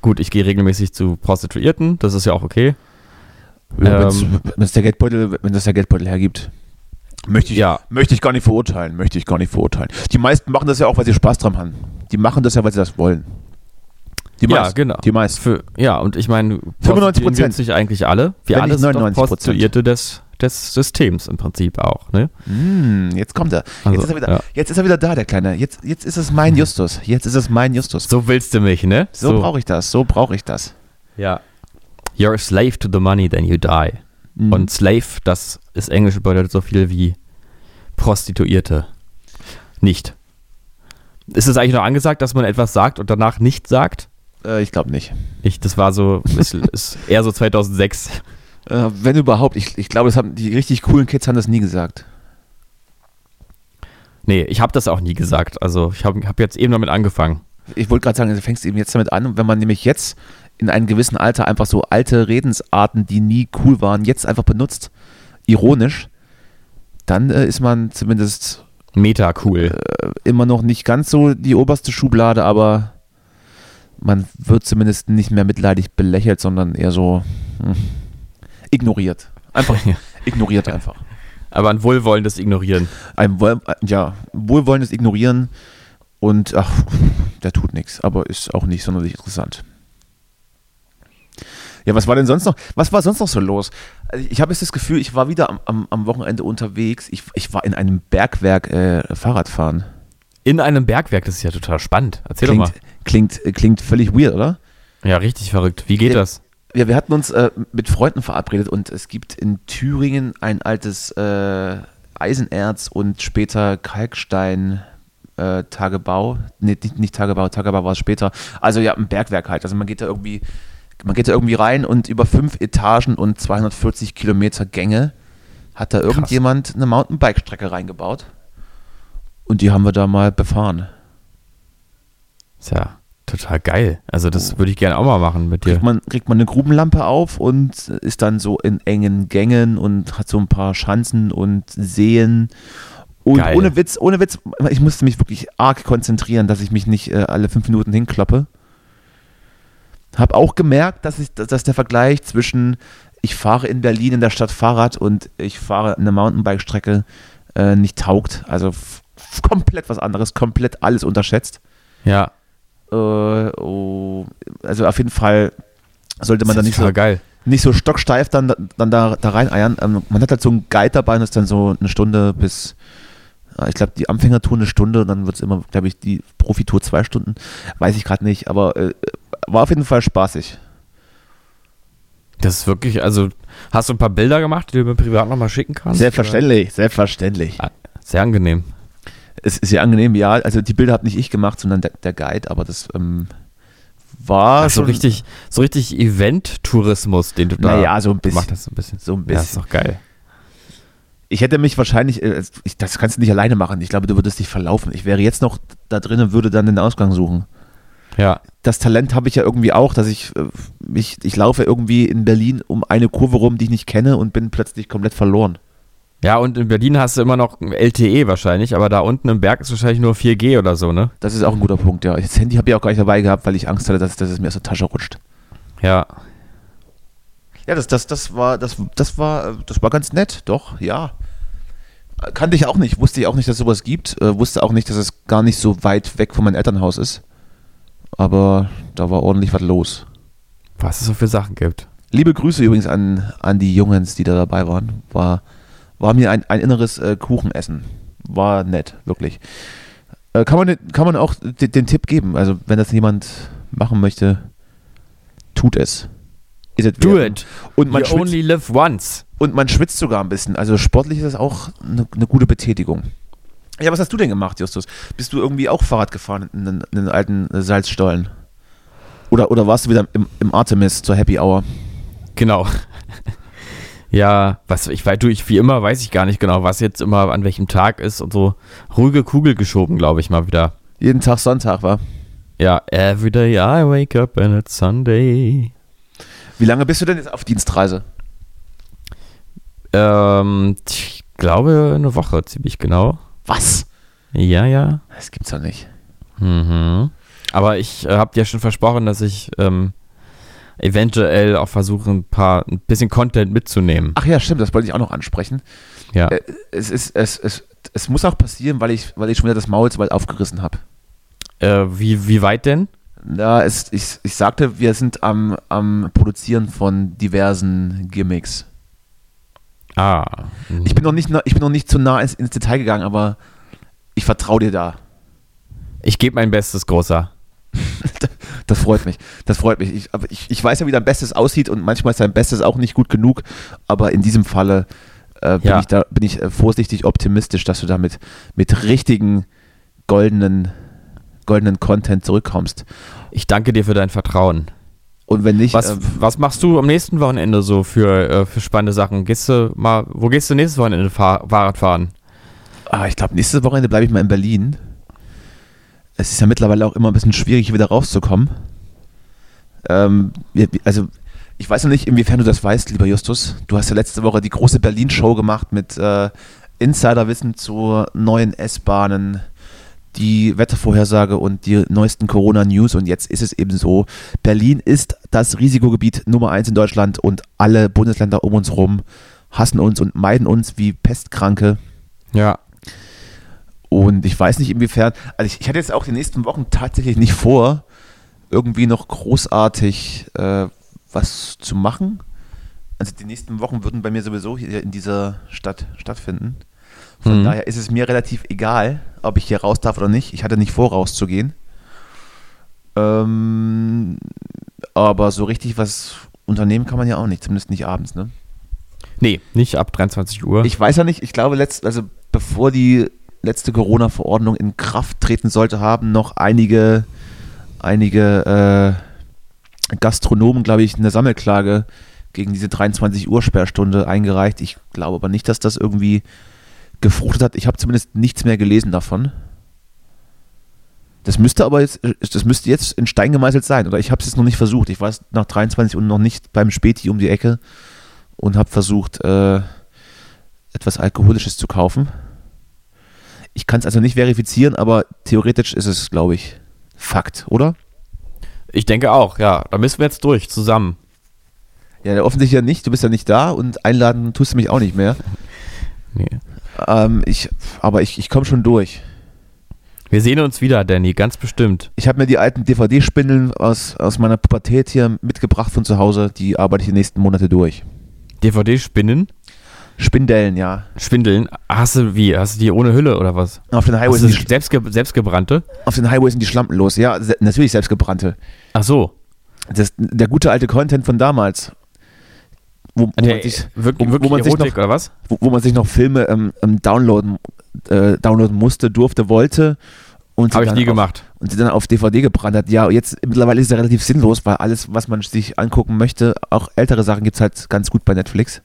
gut, ich gehe regelmäßig zu Prostituierten, das ist ja auch okay. Ja, Ähm, wenn's der Geldbeutel, wenn das der Geldbeutel hergibt. Möchte ich, Ja. möchte ich gar nicht verurteilen, möchte ich gar nicht verurteilen. Die meisten machen das ja auch, weil sie Spaß dran haben. Die machen das ja, weil sie das wollen. Die Ja, meisten, genau. Die meisten. Für, ja, und ich meine, 95%. prostituieren sich eigentlich alle. Wir Wenn alle nicht sind doch 99%. Prostituierte des, des Systems im Prinzip auch, ne? Hm, jetzt kommt er. Also, jetzt, ist er wieder, ja. jetzt ist er wieder da, der Kleine. Jetzt, jetzt ist es mein Justus. Jetzt ist es mein Justus. So willst du mich, ne? So, brauche ich das. So brauche ich das. Ja. You're a slave to the money, then you die. Mhm. Und Slave, das ist Englisch, bedeutet so viel wie Prostituierte. Nicht. Ist es eigentlich noch angesagt, dass man etwas sagt und danach nicht sagt? Äh, ich glaube nicht. Ich, das war so, ist, ist eher so 2006. Äh, wenn überhaupt. Ich, ich glaube, das haben die richtig coolen Kids haben das nie gesagt. Nee, ich habe das auch nie gesagt. Also ich habe hab jetzt eben damit angefangen. Ich wollte gerade sagen, du fängst eben jetzt damit an. Und wenn man nämlich jetzt in einem gewissen Alter einfach so alte Redensarten, die nie cool waren, jetzt einfach benutzt, ironisch, dann äh, ist man zumindest Meta cool. äh, immer noch nicht ganz so die oberste Schublade, aber man wird zumindest nicht mehr mitleidig belächelt, sondern eher so hm, ignoriert. Einfach ignoriert einfach. Aber ein wohlwollendes Ignorieren. Ein wohl, ja, wohlwollendes Ignorieren und ach, der tut nichts, aber ist auch nicht sonderlich interessant. Ja, was war denn sonst noch? Was war sonst noch so los? Also ich habe jetzt das Gefühl, ich war wieder am, am, am Wochenende unterwegs. Ich, ich war in einem Bergwerk äh, Fahrradfahren. In einem Bergwerk, das ist ja total spannend. Erzähl Klingt, doch mal. klingt, klingt völlig weird, oder? Ja, richtig verrückt. Wie geht Ja. das? Ja, wir hatten uns äh, mit Freunden verabredet und es gibt in Thüringen ein altes äh, Eisenerz und später Kalkstein äh, Tagebau. Nee, nicht, nicht Tagebau, Tagebau war es später. Also ja, ein Bergwerk halt. Also man geht da irgendwie, man geht da irgendwie rein und über fünf Etagen und 240 Kilometer Gänge hat da irgendjemand eine Mountainbike-Strecke reingebaut. Und die haben wir da mal befahren. Ist ja total geil. Also das würde ich gerne auch mal machen mit dir. kriegt man, kriegt man eine Grubenlampe auf und ist dann so in engen Gängen und hat so ein paar Schanzen und Seen. Und Geil. ohne Witz, ohne Witz, ich musste mich wirklich arg konzentrieren, dass ich mich nicht äh, alle fünf Minuten hinkloppe. Hab auch gemerkt, dass, ich, dass der Vergleich zwischen ich fahre in Berlin in der Stadt Fahrrad und ich fahre eine Mountainbike-Strecke äh, nicht taugt. Also komplett was anderes, komplett alles unterschätzt. Ja, Äh, oh, also auf jeden Fall sollte man da nicht so, geil. nicht so stocksteif dann, dann da, da reineiern. Ähm, man hat halt so einen Guide dabei und ist dann so eine Stunde bis, ich glaube, die Anfängertour eine Stunde und dann wird es immer, glaube ich, die Profitour zwei Stunden. Weiß ich gerade nicht, aber äh, war auf jeden Fall spaßig. Das ist wirklich, also hast du ein paar Bilder gemacht, die du mir privat nochmal schicken kannst? Selbstverständlich, selbstverständlich. Ah, Sehr angenehm. Es ist sehr angenehm, ja. Also die Bilder habe nicht ich gemacht, sondern der, der Guide, aber das ähm, war Ach, so richtig, so richtig Event-Tourismus, den du da Naja, so ein bisschen. gemacht hast, so ein bisschen. So ein Ja, ist bisschen. doch geil. Ich hätte mich wahrscheinlich, äh, ich, das kannst du nicht alleine machen. Ich glaube, du würdest dich verlaufen. Ich wäre jetzt noch da drin und würde dann den Ausgang suchen. Ja, Das Talent habe ich ja irgendwie auch, dass ich, äh, mich, ich laufe irgendwie in Berlin um eine Kurve rum, die ich nicht kenne und bin plötzlich komplett verloren. Ja, und in Berlin hast du immer noch LTE wahrscheinlich, aber da unten im Berg ist wahrscheinlich nur 4G oder so, ne? Das ist auch ein guter Punkt, ja. Das Handy habe ich auch gar nicht dabei gehabt, weil ich Angst hatte, dass, dass es mir aus der Tasche rutscht. Ja, Ja, das, das, das war, das, das war, das war ganz nett, doch, ja. Kannte ich auch nicht, wusste ich auch nicht, dass es sowas gibt, äh, wusste auch nicht, dass es gar nicht so weit weg von meinem Elternhaus ist. Aber da war ordentlich was los. was es so für Sachen gibt. Liebe Grüße übrigens an, an die Jungens, die da dabei waren. War, war mir ein, ein inneres äh, Kuchenessen. War nett, wirklich. Äh, kann, man, kann man auch den, den Tipp geben? Also, wenn das jemand machen möchte, tut es. Do it. Und man, You schwitzt, only live once. und man schwitzt sogar ein bisschen. Also, sportlich ist das auch eine, eine gute Betätigung. Ja, was hast du denn gemacht, Justus? Bist du irgendwie auch Fahrrad gefahren in den, in den alten Salzstollen? Oder, oder warst du wieder im, im Artemis zur Happy Hour? Genau. Ja, was ich weiß, du, ich wie immer weiß ich gar nicht genau, was jetzt immer an welchem Tag ist und so ruhige Kugel geschoben, glaube ich mal wieder. Jeden Tag Sonntag, war. Ja, every day I wake up and it's Sunday. Wie lange bist du denn jetzt auf Dienstreise? Ähm, ich glaube eine Woche ziemlich genau. Was? Ja, ja. Das gibt's doch nicht. Mhm. Aber ich äh, habe dir schon versprochen, dass ich ähm, eventuell auch versuchen, ein paar, ein bisschen Content mitzunehmen. Ach ja, stimmt, das wollte ich auch noch ansprechen. Ja. Äh, es, ist, es, es, es muss auch passieren, weil ich, weil ich schon wieder das Maul zu weit aufgerissen habe. Äh, wie, wie weit denn? Ja, es, ich, ich sagte, wir sind am, am Produzieren von diversen Gimmicks. Ah. Ich bin noch nicht, ich bin noch nicht zu nah ins, ins Detail gegangen, aber ich vertraue dir da. Ich gebe mein Bestes, großer. Das freut mich. Das freut mich. Ich, ich, ich weiß ja, wie dein Bestes aussieht und manchmal ist dein Bestes auch nicht gut genug, aber in diesem Falle äh, bin, Ja. ich da, bin ich äh, vorsichtig optimistisch, dass du da mit, mit richtigen goldenen, goldenen Content zurückkommst. Ich danke dir für dein Vertrauen. Und wenn nicht, Was, äh, was machst du am nächsten Wochenende so für, äh, für spannende Sachen? Gehst du mal, wo gehst du nächstes Wochenende fahr Fahrrad fahren? ah, ich glaube, nächstes Wochenende bleibe ich mal in Berlin. Es ist ja mittlerweile auch immer ein bisschen schwierig, wieder rauszukommen. Ähm, also, ich weiß noch nicht, inwiefern du das weißt, lieber Justus. Du hast ja letzte Woche die große Berlin-Show gemacht mit äh, Insiderwissen zu neuen S-Bahnen, die Wettervorhersage und die neuesten Corona-News. Und jetzt ist es eben so, Berlin ist das Risikogebiet Nummer eins in Deutschland und alle Bundesländer um uns rum hassen uns und meiden uns wie Pestkranke. Ja. Und ich weiß nicht inwiefern, also ich, ich hatte jetzt auch die nächsten Wochen tatsächlich nicht vor, irgendwie noch großartig äh, was zu machen. Also die nächsten Wochen würden bei mir sowieso hier in dieser Stadt stattfinden. Von Mhm. daher ist es mir relativ egal, ob ich hier raus darf oder nicht. Ich hatte nicht vor, rauszugehen. Ähm, aber so richtig was unternehmen kann man ja auch nicht, zumindest nicht abends, ne? Nee, nicht ab 23 Uhr. Ich weiß ja nicht, ich glaube, letzt, also bevor die letzte Corona-Verordnung in Kraft treten sollte, haben noch einige, einige äh, Gastronomen, glaube ich, eine Sammelklage gegen diese 23 Uhr Sperrstunde eingereicht. Ich glaube aber nicht, dass das irgendwie gefruchtet hat. Ich habe zumindest nichts mehr gelesen davon. Das müsste aber jetzt, das müsste jetzt in Stein gemeißelt sein. Oder ich habe es jetzt noch nicht versucht. Ich war nach 23 Uhr noch nicht beim Späti um die Ecke und habe versucht, äh, etwas Alkoholisches zu kaufen. Ich kann es also nicht verifizieren, aber theoretisch ist es, glaube ich, Fakt, oder? Ich denke auch, ja. Da müssen wir jetzt durch, zusammen. Ja, offensichtlich ja nicht. Du bist ja nicht da und einladen tust du mich auch nicht mehr. Nee. Ähm, ich, aber ich, ich komme schon durch. Wir sehen uns wieder, Danny, ganz bestimmt. Ich habe mir die alten DVD-Spindeln aus, aus meiner Pubertät hier mitgebracht von zu Hause. Die arbeite ich die nächsten Monate durch. DVD-Spinnen, Spindellen, ja. Schwindeln. Hast du wie? Hast du die ohne Hülle oder was? Auf den Highways, sind die, selbstge selbstgebrannte? auf den Highways sind die Schlampen los. Ja, se natürlich selbstgebrannte. Ach so. Das, der gute alte Content von damals. Wo, wo, Der, man, sich, wirklich, wo- wo man sich noch- oder was? wo, wo man sich noch Filme ähm, ähm, downloaden, äh, downloaden musste, durfte, wollte. Und sie Habe ich dann nie auf, gemacht. Und sie dann auf DVD gebrannt hat. Ja, jetzt mittlerweile ist es relativ sinnlos, weil alles, was man sich angucken möchte, auch ältere Sachen gibt es halt ganz gut bei Netflix.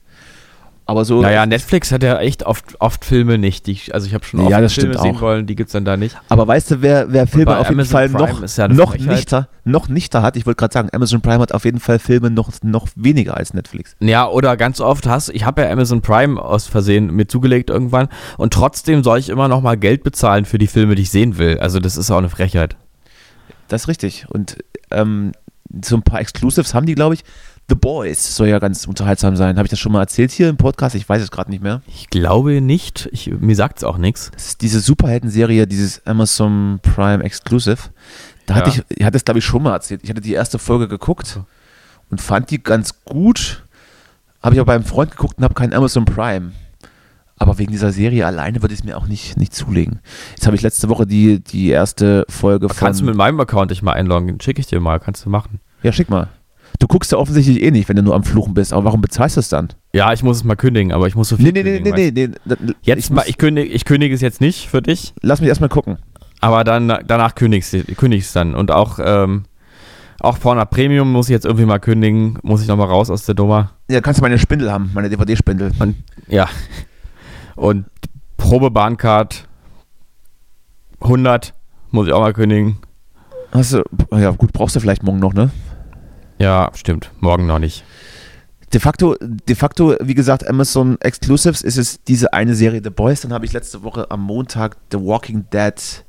Aber so. Naja, Netflix hat ja echt oft, oft Filme nicht. Die also ich habe schon oft Ja, Filme sehen auch. wollen, die gibt es dann da nicht. Aber weißt du, wer, wer Filme auf jeden Amazon Fall Prime noch, ja noch, nichter, noch nichter hat? Ich wollte gerade sagen, Amazon Prime hat auf jeden Fall Filme noch, noch weniger als Netflix. Ja, oder ganz oft hast ich habe ja Amazon Prime aus Versehen mir zugelegt irgendwann und trotzdem soll ich immer noch mal Geld bezahlen für die Filme, die ich sehen will. Also das ist auch eine Frechheit. Das ist richtig. Und ähm, so ein paar Exclusives haben die, glaube ich. The Boys soll ja ganz unterhaltsam sein. Habe ich das schon mal erzählt hier im Podcast? Ich weiß es gerade nicht mehr. Ich glaube nicht. Ich, mir sagt es auch nichts. Das ist diese Superhelden-Serie, dieses Amazon Prime Exclusive. Da hatte Ja. ich, ich hatte es glaube ich schon mal erzählt. Ich hatte die erste Folge geguckt und fand die ganz gut. Habe ich aber beim Freund geguckt und habe keinen Amazon Prime. Aber wegen dieser Serie alleine würde ich es mir auch nicht, nicht zulegen. Jetzt habe ich letzte Woche die, die erste Folge von. Kannst du mit meinem Account dich mal einloggen? Schicke ich dir mal, kannst du machen. ja, schick mal. Du guckst ja offensichtlich eh nicht, wenn du nur am Fluchen bist. Aber warum bezahlst du es dann? Ja, ich muss es mal kündigen, aber ich muss so viel Nee, nee, nee, kündigen, nee, nee, du. nee. Jetzt ich, mal, ich kündige, ich kündige es jetzt nicht für dich, lass mich erstmal gucken. aber dann danach kündige ich es dann. Und auch, ähm, auch Pornhub Premium muss ich jetzt irgendwie mal kündigen, muss ich nochmal raus aus der Nummer. Ja, kannst du meine Spindel haben, meine DVD-Spindel. Ja. Und Probebahncard 100 muss ich auch mal kündigen. Hast du, ja gut, brauchst du vielleicht morgen noch, ne? Ja, stimmt. Morgen noch nicht. De facto, de facto, wie gesagt, Amazon Exclusives ist es diese eine Serie The Boys. Dann habe ich letzte Woche am Montag The Walking Dead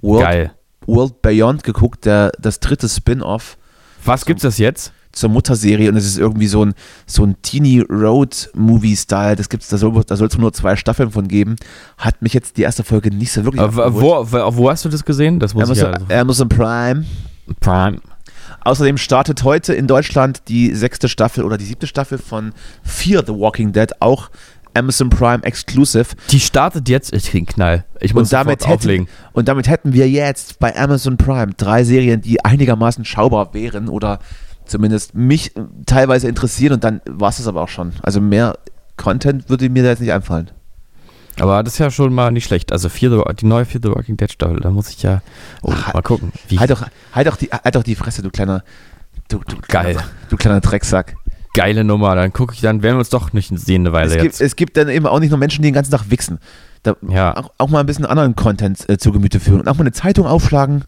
World, Geil. World Beyond geguckt, der, das dritte Spin-off Was gibt's das jetzt? zur Mutterserie und es ist irgendwie so ein, so ein Teeny Road Movie Style. Das gibt's, da soll da es nur zwei Staffeln von geben. Hat mich jetzt die erste Folge nicht so wirklich. Aber wo, wo, wo hast du das gesehen? Das muss Amazon, ich ja, Amazon Prime. Prime. Außerdem startet heute in Deutschland die sechste Staffel oder die siebte Staffel von Fear the Walking Dead, auch Amazon Prime Exclusive. Die startet jetzt, ich krieg einen Knall. Ich muss Und damit, auflegen. hätten, und damit hätten wir jetzt bei Amazon Prime drei Serien, die einigermaßen schaubar wären oder zumindest mich teilweise interessieren und dann war es das aber auch schon. Also mehr Content würde mir da jetzt nicht einfallen. Aber das ist ja schon mal nicht schlecht. Also the, die neue the Walking Dead Staffel, da muss ich ja oh, Ach, mal gucken. Wie Halt doch, halt, doch die, halt doch die Fresse, du kleiner, du, du, Geil. kleiner, du kleiner Drecksack. geile Nummer. Dann gucke ich, dann werden wir uns doch nicht sehen eine Weile Es gibt, jetzt. es gibt dann eben auch nicht nur Menschen, die den ganzen Tag wichsen. Da Ja. auch, auch mal ein bisschen anderen Content äh, zu Gemüte führen und auch mal eine Zeitung aufschlagen.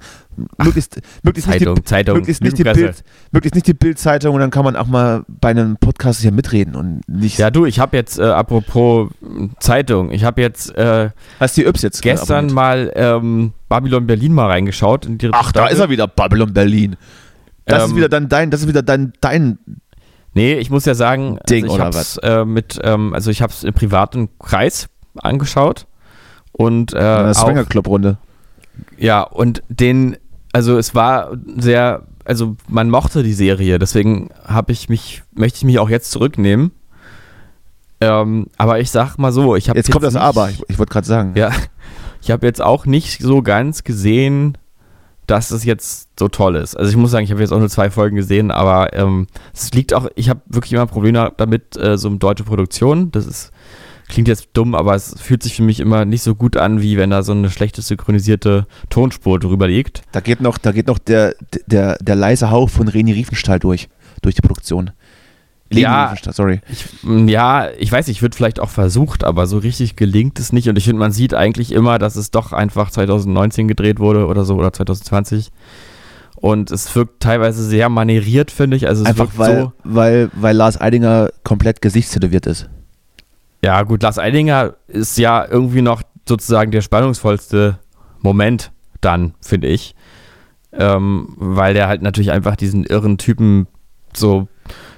Möglichst, möglichst nicht Zeitung, die, Zeitung, möglichst nicht die. Bild, möglichst nicht die Bildzeitung und dann kann man auch mal bei einem Podcast hier mitreden und nicht. Ja, du, ich habe jetzt, äh, apropos äh, Zeitung, ich habe jetzt äh, Hast die Yps jetzt gestern mal ähm, Babylon Berlin mal reingeschaut. Ach, da ist er wieder, Babylon Berlin. Das ist Ähm, wieder dann dein, das ist wieder dein, dein Nee, ich muss ja sagen, Ding, also ich hab's, äh, mit, ähm, also ich habe es im privaten Kreis angeschaut und äh, äh, auch, Swinger Club Runde. ja und den, also es war sehr, also man mochte die Serie, deswegen habe ich mich, möchte ich mich auch jetzt zurücknehmen. Ähm, aber ich sag mal so, ich habe Jetzt kommt das nicht, Aber, ich, ich wollte gerade sagen. Ja, ich habe jetzt auch nicht so ganz gesehen, dass es jetzt so toll ist. Also ich muss sagen, ich habe jetzt auch nur zwei Folgen gesehen, aber ähm, es liegt auch, ich habe wirklich immer Probleme damit, äh, so eine deutsche Produktion. Das ist, klingt jetzt dumm, aber es fühlt sich für mich immer nicht so gut an, wie wenn da so eine schlechte synchronisierte Tonspur drüber liegt. Da geht noch, da geht noch der, der, der leise Hauch von Reni Riefenstahl durch, durch die Produktion. Leni Ja. Sorry. Ich, m, ja, ich weiß, ich wird vielleicht auch versucht, aber so richtig gelingt es nicht. Und ich finde, man sieht eigentlich immer, dass es doch einfach 2019 gedreht wurde oder so oder 2020. Und es wirkt teilweise sehr manieriert, finde ich. Also es Einfach weil, so. weil, weil Lars Eidinger komplett gesichtstätowiert ist. Ja, gut, Lars Eidinger ist ja irgendwie noch sozusagen der spannungsvollste Moment dann, finde ich. Ähm, weil der halt natürlich einfach diesen irren Typen so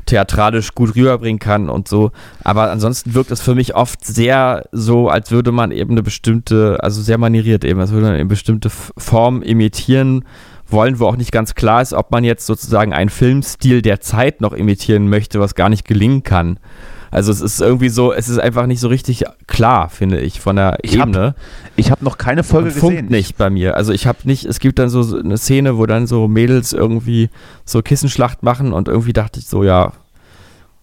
theatralisch gut rüberbringen kann und so. Aber ansonsten wirkt es für mich oft sehr so, als würde man eben eine bestimmte, also sehr manieriert eben, als würde man eine bestimmte Form imitieren wollen, wo auch nicht ganz klar ist, ob man jetzt sozusagen einen Filmstil der Zeit noch imitieren möchte, was gar nicht gelingen kann. Also es ist irgendwie so, es ist einfach nicht so richtig klar, finde ich, von der Ich hab Ebene. Ich habe noch keine Folge funkt gesehen. nicht bei mir. Also ich habe nicht, es gibt dann so eine Szene, wo dann so Mädels irgendwie so Kissenschlacht machen und irgendwie dachte ich so, ja,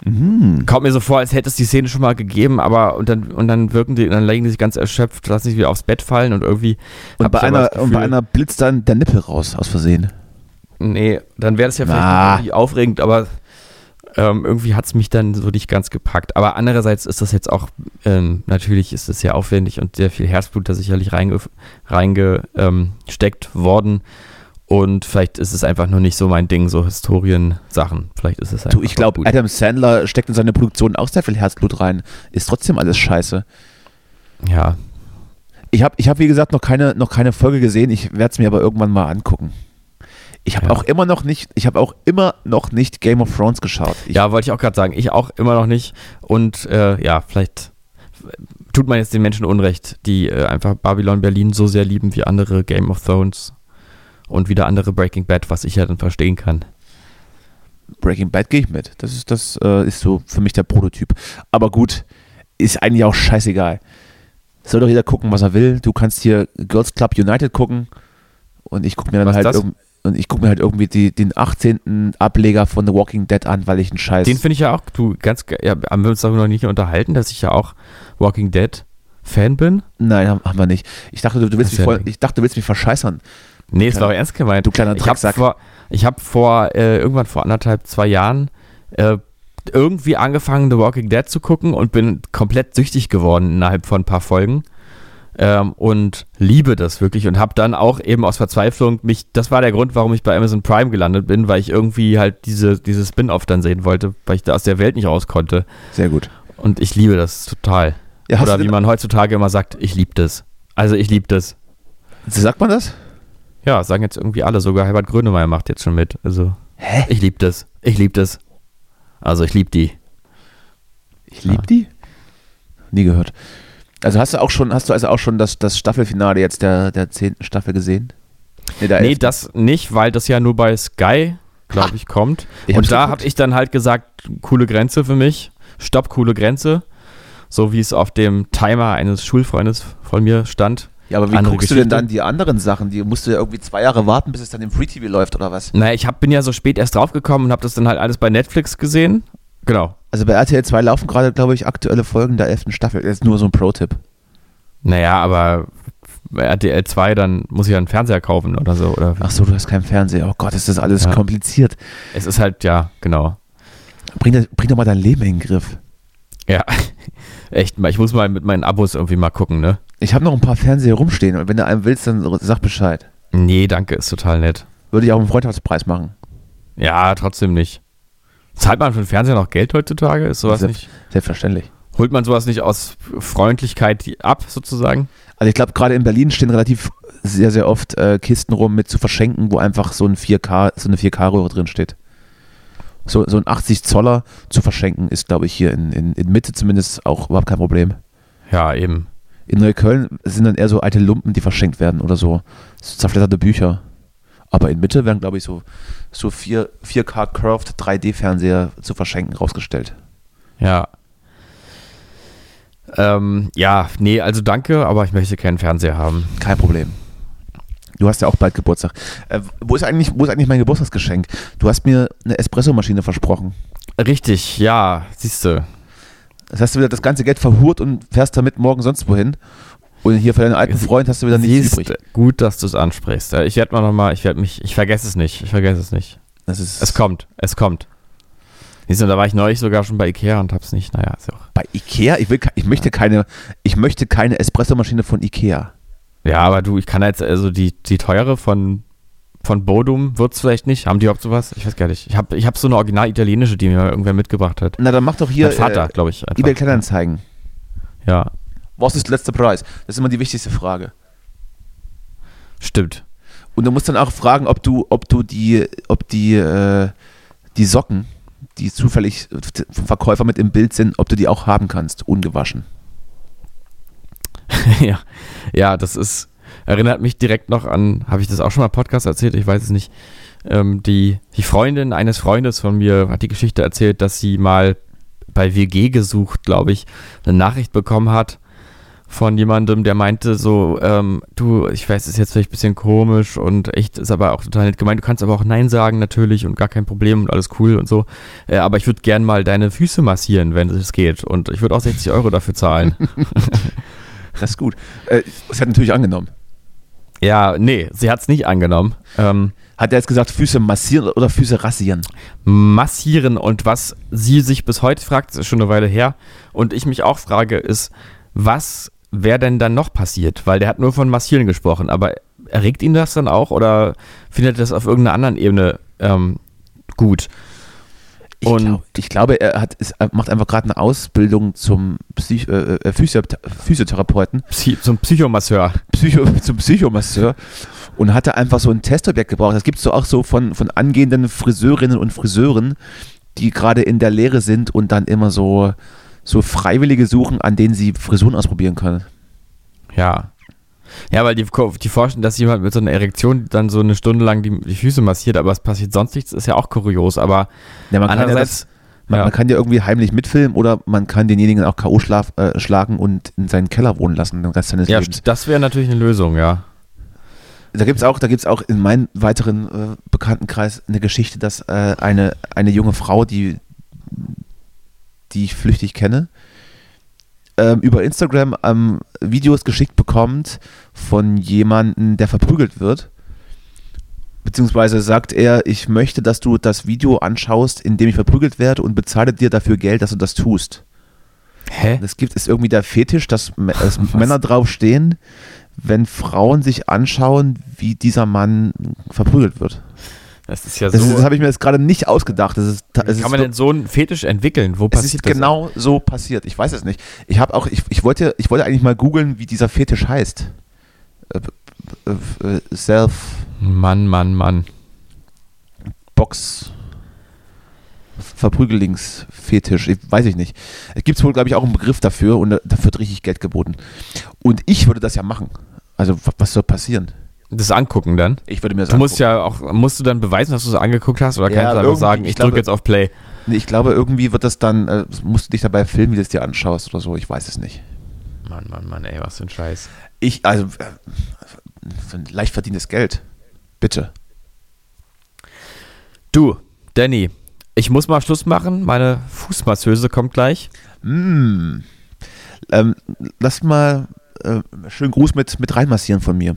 Mhm. kommt mir so vor, als hätte es die Szene schon mal gegeben, aber und dann, und dann wirken die, dann legen die sich ganz erschöpft, lassen sich wieder aufs Bett fallen und irgendwie. Und hab bei, einer, das und bei Gefühl- einer blitzt dann der Nippel raus, aus Versehen. Nee, dann wäre das ja vielleicht Na. irgendwie aufregend, aber ähm, irgendwie hat es mich dann so nicht ganz gepackt. Aber andererseits ist das jetzt auch, ähm, natürlich ist es sehr aufwendig und sehr viel Herzblut da sicherlich reingesteckt reinge, ähm, worden. Und vielleicht ist es einfach nur nicht so mein Ding, so Historiensachen. Vielleicht ist es einfach Du, ich glaube. Adam Sandler steckt in seine Produktion auch sehr viel Herzblut rein. Ist trotzdem alles scheiße. Ja, Ich habe, ich hab, wie gesagt, noch keine, noch keine Folge gesehen. Ich werde es mir aber irgendwann mal angucken. Ich habe Ja. auch immer noch nicht, ich habe auch immer noch nicht Game of Thrones geschaut. Ich, ja, wollte ich auch gerade sagen. Ich auch immer noch nicht. Und äh, ja, vielleicht tut man jetzt den Menschen Unrecht, die äh, einfach Babylon Berlin so sehr lieben wie andere Game of Thrones und wieder andere Breaking Bad, was ich ja dann verstehen kann. Breaking Bad gehe ich mit. Das ist, das äh, ist so für mich der Prototyp. Aber gut, ist eigentlich auch scheißegal. Soll doch jeder gucken, was er will. Du kannst hier Girls Club United gucken und ich gucke mir dann Was halt das? Und ich gucke mir halt irgendwie die, den 18. Ableger von The Walking Dead an, weil ich einen Scheiß. Den finde ich ja auch, du, ganz, ja, haben wir uns darüber noch nicht unterhalten, dass ich ja auch Walking Dead Fan bin? Nein, haben, haben wir nicht. Ich dachte, du, du willst ist mich voll, ich dachte, du willst mich verscheißern. Nee, es war auch ernst gemeint. du kleiner Ich habe Drecksack. vor, ich hab vor äh, irgendwann vor anderthalb, zwei Jahren äh, irgendwie angefangen, The Walking Dead zu gucken und bin komplett süchtig geworden innerhalb von ein paar Folgen. Ähm, und liebe das wirklich und habe dann auch eben aus Verzweiflung mich, das war der Grund, warum ich bei Amazon Prime gelandet bin, weil ich irgendwie halt diese, diese Spin-off dann sehen wollte, weil ich da aus der Welt nicht raus konnte. Sehr gut. Und ich liebe das total. Ja, Oder wie man heutzutage immer sagt, ich liebe das. Also ich liebe das. Sagt man das? Ja, sagen jetzt irgendwie alle, sogar Herbert Grönemeyer macht jetzt schon mit. Also Hä? ich liebe das. Ich liebe das. Also ich liebe die. Ich liebe Ja. die? Nie gehört. Also hast du auch schon, hast du also auch schon das, das Staffelfinale jetzt der, der zehnten Staffel gesehen? Nee, der Nee, das nicht, weil das ja nur bei Sky, glaube ich, kommt. Ich Und da habe ich dann halt gesagt, coole Grenze für mich. Stopp, coole Grenze. So wie es auf dem Timer eines Schulfreundes von mir stand. Ja, aber wie andere guckst du denn Geschichte. dann die anderen Sachen? Die musst du ja irgendwie zwei Jahre warten, bis es dann im Free TV läuft oder was? Naja, ich hab, bin ja so spät erst draufgekommen und habe das dann halt alles bei Netflix gesehen. Genau. Also bei RTL 2 laufen gerade, glaube ich, aktuelle Folgen der elften Staffel. Das ist nur so ein Pro-Tipp. Naja, aber bei RTL 2, dann muss ich ja einen Fernseher kaufen oder so. Oder Ach so, du hast keinen Fernseher. Oh Gott, ist das alles Ja. kompliziert. es ist halt, ja, genau. Bring, das- bring doch mal dein Leben in den Griff. Ja, echt mal. Ich muss mal mit meinen Abos irgendwie mal gucken, ne? Ich habe noch ein paar Fernseher rumstehen und wenn du einen willst, dann sag Bescheid. Nee, danke, ist total nett. Würde ich auch einen Freundschaftspreis machen. Ja, trotzdem nicht. Zahlt man für den Fernseher noch Geld heutzutage? Ist sowas Selbst- nicht? Selbstverständlich. Holt man sowas nicht aus Freundlichkeit die- ab, sozusagen? Also ich glaube, gerade in Berlin stehen relativ sehr, sehr oft äh, Kisten rum mit zu verschenken, wo einfach so ein 4K, so eine 4K-Röhre drin steht. So, so ein 80 Zoller zu verschenken ist, glaube ich, hier in, in, in Mitte zumindest auch überhaupt kein Problem. Ja, eben. In Neukölln sind dann eher so alte Lumpen, die verschenkt werden oder so. so zerfledderte Bücher. Aber in Mitte werden, glaube ich, so, so 4, 4K Curved 3D-Fernseher zu verschenken rausgestellt. Ja. Ähm, ja, nee, also danke, aber ich möchte keinen Fernseher haben. Kein Problem. Du hast ja auch bald Geburtstag. Äh, wo, ist eigentlich, wo ist eigentlich mein Geburtstagsgeschenk? Du hast mir eine Espressomaschine versprochen. Richtig, ja, siehste. Das hast du wieder das ganze Geld verhurt und fährst damit morgen sonst wohin. Und hier für deinen alten Freund hast du wieder nichts Siehste, übrig. Gut, dass du es ansprichst. Ich werde mal nochmal, ich werde mich, ich vergesse es nicht, ich vergesse es nicht. Das ist Es kommt, es kommt. Siehst du, da war ich neulich sogar schon bei Ikea und hab's nicht, naja, ist ja auch. bei Ikea. Ich, will, ich, möchte keine, ich möchte keine Espressomaschine von Ikea. Ja, aber du, ich kann jetzt, also die, die teure von, von Bodum wird's vielleicht nicht. Haben die überhaupt sowas? Ich weiß gar nicht. Ich habe ich hab so eine original italienische, die mir mal irgendwer mitgebracht hat. Na, dann mach doch hier mein Vater, äh, glaube ich. einfach. eBay Kleinanzeigen. Ja, Was ist der letzte Preis? Das ist immer die wichtigste Frage. stimmt. Und du musst dann auch fragen, ob du, ob du die, ob die, äh, die Socken, die zufällig vom Verkäufer mit im Bild sind, ob du die auch haben kannst, ungewaschen. ja. ja, das ist, erinnert mich direkt noch an, habe ich das auch schon mal im Podcast erzählt? Ich weiß es nicht. Ähm, die, die Freundin eines Freundes von mir hat die Geschichte erzählt, dass sie mal bei WG gesucht, glaube ich, eine Nachricht bekommen hat von jemandem, der meinte so, ähm, du, ich weiß, es ist jetzt vielleicht ein bisschen komisch und echt ist aber auch total nett gemeint. Du kannst aber auch Nein sagen natürlich und gar kein Problem und alles cool und so. Äh, aber ich würde gern mal deine Füße massieren, wenn es geht. Und ich würde auch 60 Euro dafür zahlen. Das ist gut. Äh, es hat natürlich angenommen. Ja, nee, sie hat es nicht angenommen. Ähm, Hat er jetzt gesagt, Füße massieren oder Füße rasieren? massieren und was sie sich bis heute fragt, ist schon eine Weile her, und ich mich auch frage, ist, was wäre denn dann noch passiert? Weil der hat nur von massieren gesprochen, aber erregt ihn das dann auch oder findet er das auf irgendeiner anderen Ebene ähm, gut? Ich, Und- glaub, ich glaube, er, hat, er macht einfach gerade eine Ausbildung zum Psych, äh, äh, Physio, Physiotherapeuten, Psy zum Psychomasseur. Psycho, zum Psychomasseur und hatte einfach so ein Testobjekt gebraucht. Das gibt es so auch so von, von angehenden Friseurinnen und Friseuren, die gerade in der Lehre sind und dann immer so, so Freiwillige suchen, an denen sie Frisuren ausprobieren können. Ja. Ja, weil die, die forschen, dass jemand mit so einer Erektion dann so eine Stunde lang die, die Füße massiert, aber es passiert sonst nichts, ist ja auch kurios, aber Ja, man, kann ja das, andererseits, man, ja. man kann ja irgendwie heimlich mitfilmen oder man kann denjenigen auch K.O. schlaf- äh, schlagen und in seinen Keller wohnen lassen den Rest seines ja, Lebens. das wäre natürlich eine Lösung, ja. Da gibt es auch, da gibt's auch in meinem weiteren äh, Bekanntenkreis eine Geschichte, dass äh, eine, eine junge Frau, die, die ich flüchtig kenne, ähm, über Instagram ähm, Videos geschickt bekommt von jemandem, der verprügelt wird. Beziehungsweise sagt er, ich möchte, dass du das Video anschaust, in dem ich verprügelt werde und bezahle dir dafür Geld, dass du das tust. Hä? Es gibt ist irgendwie der Fetisch, dass, dass Männer drauf stehen, wenn Frauen sich anschauen, wie dieser Mann verprügelt wird. Das ist ja Das, so. ist- das habe ich mir jetzt gerade nicht ausgedacht. Das ist, es ist, kann man denn so einen Fetisch entwickeln? Wo es passiert ist das? genau so passiert. Ich weiß es nicht. Ich habe auch, ich, ich wollte, ich wollte eigentlich mal googeln, wie dieser Fetisch heißt. Äh, äh, äh, Self Mann, Mann, Mann. Box. Verprügelingsfetisch, ich, weiß ich nicht. Es gibt wohl, glaube ich, auch einen Begriff dafür und da- dafür wird richtig Geld geboten. Und ich würde das ja machen. Also wa- was soll passieren? Das angucken dann. Ich würde mir das Du musst angucken. ja auch, musst du dann beweisen, dass du es angeguckt hast oder Ja, kannst du einfach sagen, ich drücke jetzt auf Play? Nee, ich glaube, irgendwie wird das dann, äh, musst du dich dabei filmen, wie du es dir anschaust oder so, ich weiß es nicht. Mann, Mann, Mann, ey, was für ein Scheiß. Ich, also, äh, für ein leicht verdientes Geld. Bitte. Du, Danny, ich muss mal Schluss machen. Meine Fußmasseuse kommt gleich. Mm. Ähm, lass mal äh, schönen Gruß mit, mit reinmassieren von mir.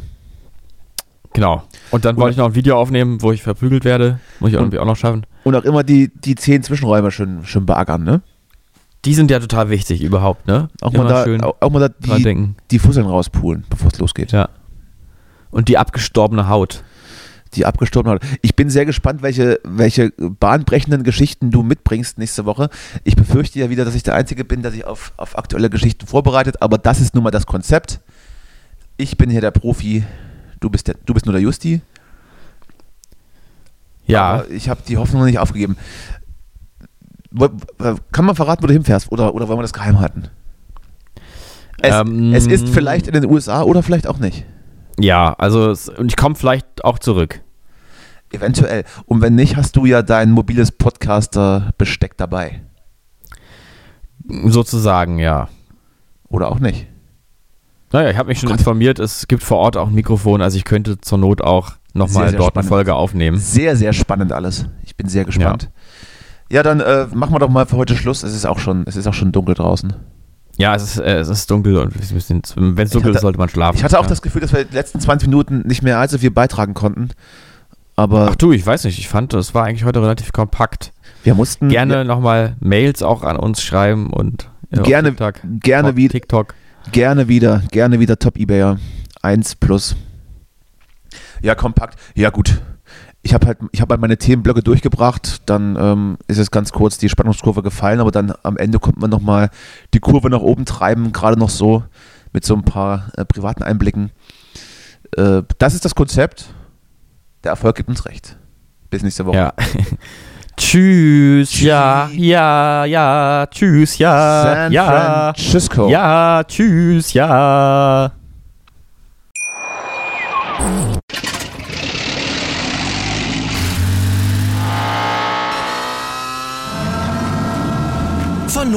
Genau. Und dann wollte ich noch ein Video aufnehmen, wo ich verprügelt werde. Muss ich Und- irgendwie auch noch schaffen. Und auch immer die, die zehn Zwischenräume schön, schön beackern, ne? Die sind ja total wichtig überhaupt, ne? Auch Immer mal da, schön auch, auch mal da dran die, denken. die Fusseln rauspulen, bevor es losgeht. Ja. Und die abgestorbene Haut. Die abgestorben hat. Ich bin sehr gespannt, welche, welche bahnbrechenden Geschichten du mitbringst nächste Woche. Ich befürchte ja wieder, dass ich der Einzige bin, der sich auf, auf aktuelle Geschichten vorbereitet, aber das ist nun mal das Konzept. Ich bin hier der Profi, du bist, der, du bist nur der Justi. Ja. Aber ich habe die Hoffnung noch nicht aufgegeben. Wo- Kann man verraten, wo du hinfährst oder, oder wollen wir das geheim halten? Es, Ähm, es ist vielleicht in den USA oder vielleicht auch nicht. Ja, also und ich komme vielleicht auch zurück. Eventuell. Und wenn nicht, hast du ja dein mobiles Podcaster-Besteck dabei. Sozusagen, ja. Oder auch nicht. Naja, ich habe mich schon Gott. informiert, es gibt vor Ort auch ein Mikrofon, also ich könnte zur Not auch nochmal dort spannend. eine Folge aufnehmen. Sehr, sehr spannend alles. Ich bin sehr gespannt. Ja, dann äh, machen wir doch mal für heute Schluss. Es ist auch schon, es ist auch schon dunkel draußen. Ja, es ist, äh, es ist dunkel und wenn es dunkel ist, sollte man schlafen. Ich hatte auch ja. das Gefühl, dass wir die letzten 20 Minuten nicht mehr allzu viel beitragen konnten. Aber Ach du, ich weiß nicht, ich fand, es war eigentlich heute relativ kompakt. wir mussten Gerne nochmal Mails auch an uns schreiben und auf Gerne- TikTok, gerne wieder, TikTok. Gerne wieder, gerne wieder Top Ebayer. 1 plus. Ja, kompakt. Ja, gut. Ich habe halt, habe halt meine Themenblöcke durchgebracht, dann ähm, ist es ganz kurz die Spannungskurve gefallen, aber dann am Ende kommt man nochmal die Kurve nach oben treiben, gerade noch so mit so ein paar äh, privaten Einblicken. Äh, das ist das Konzept. Der Erfolg gibt uns recht. Bis nächste Woche. Ja. tschüss, ja, ja, ja, tschüss, ja, San ja, Francisco. ja, tschüss, ja.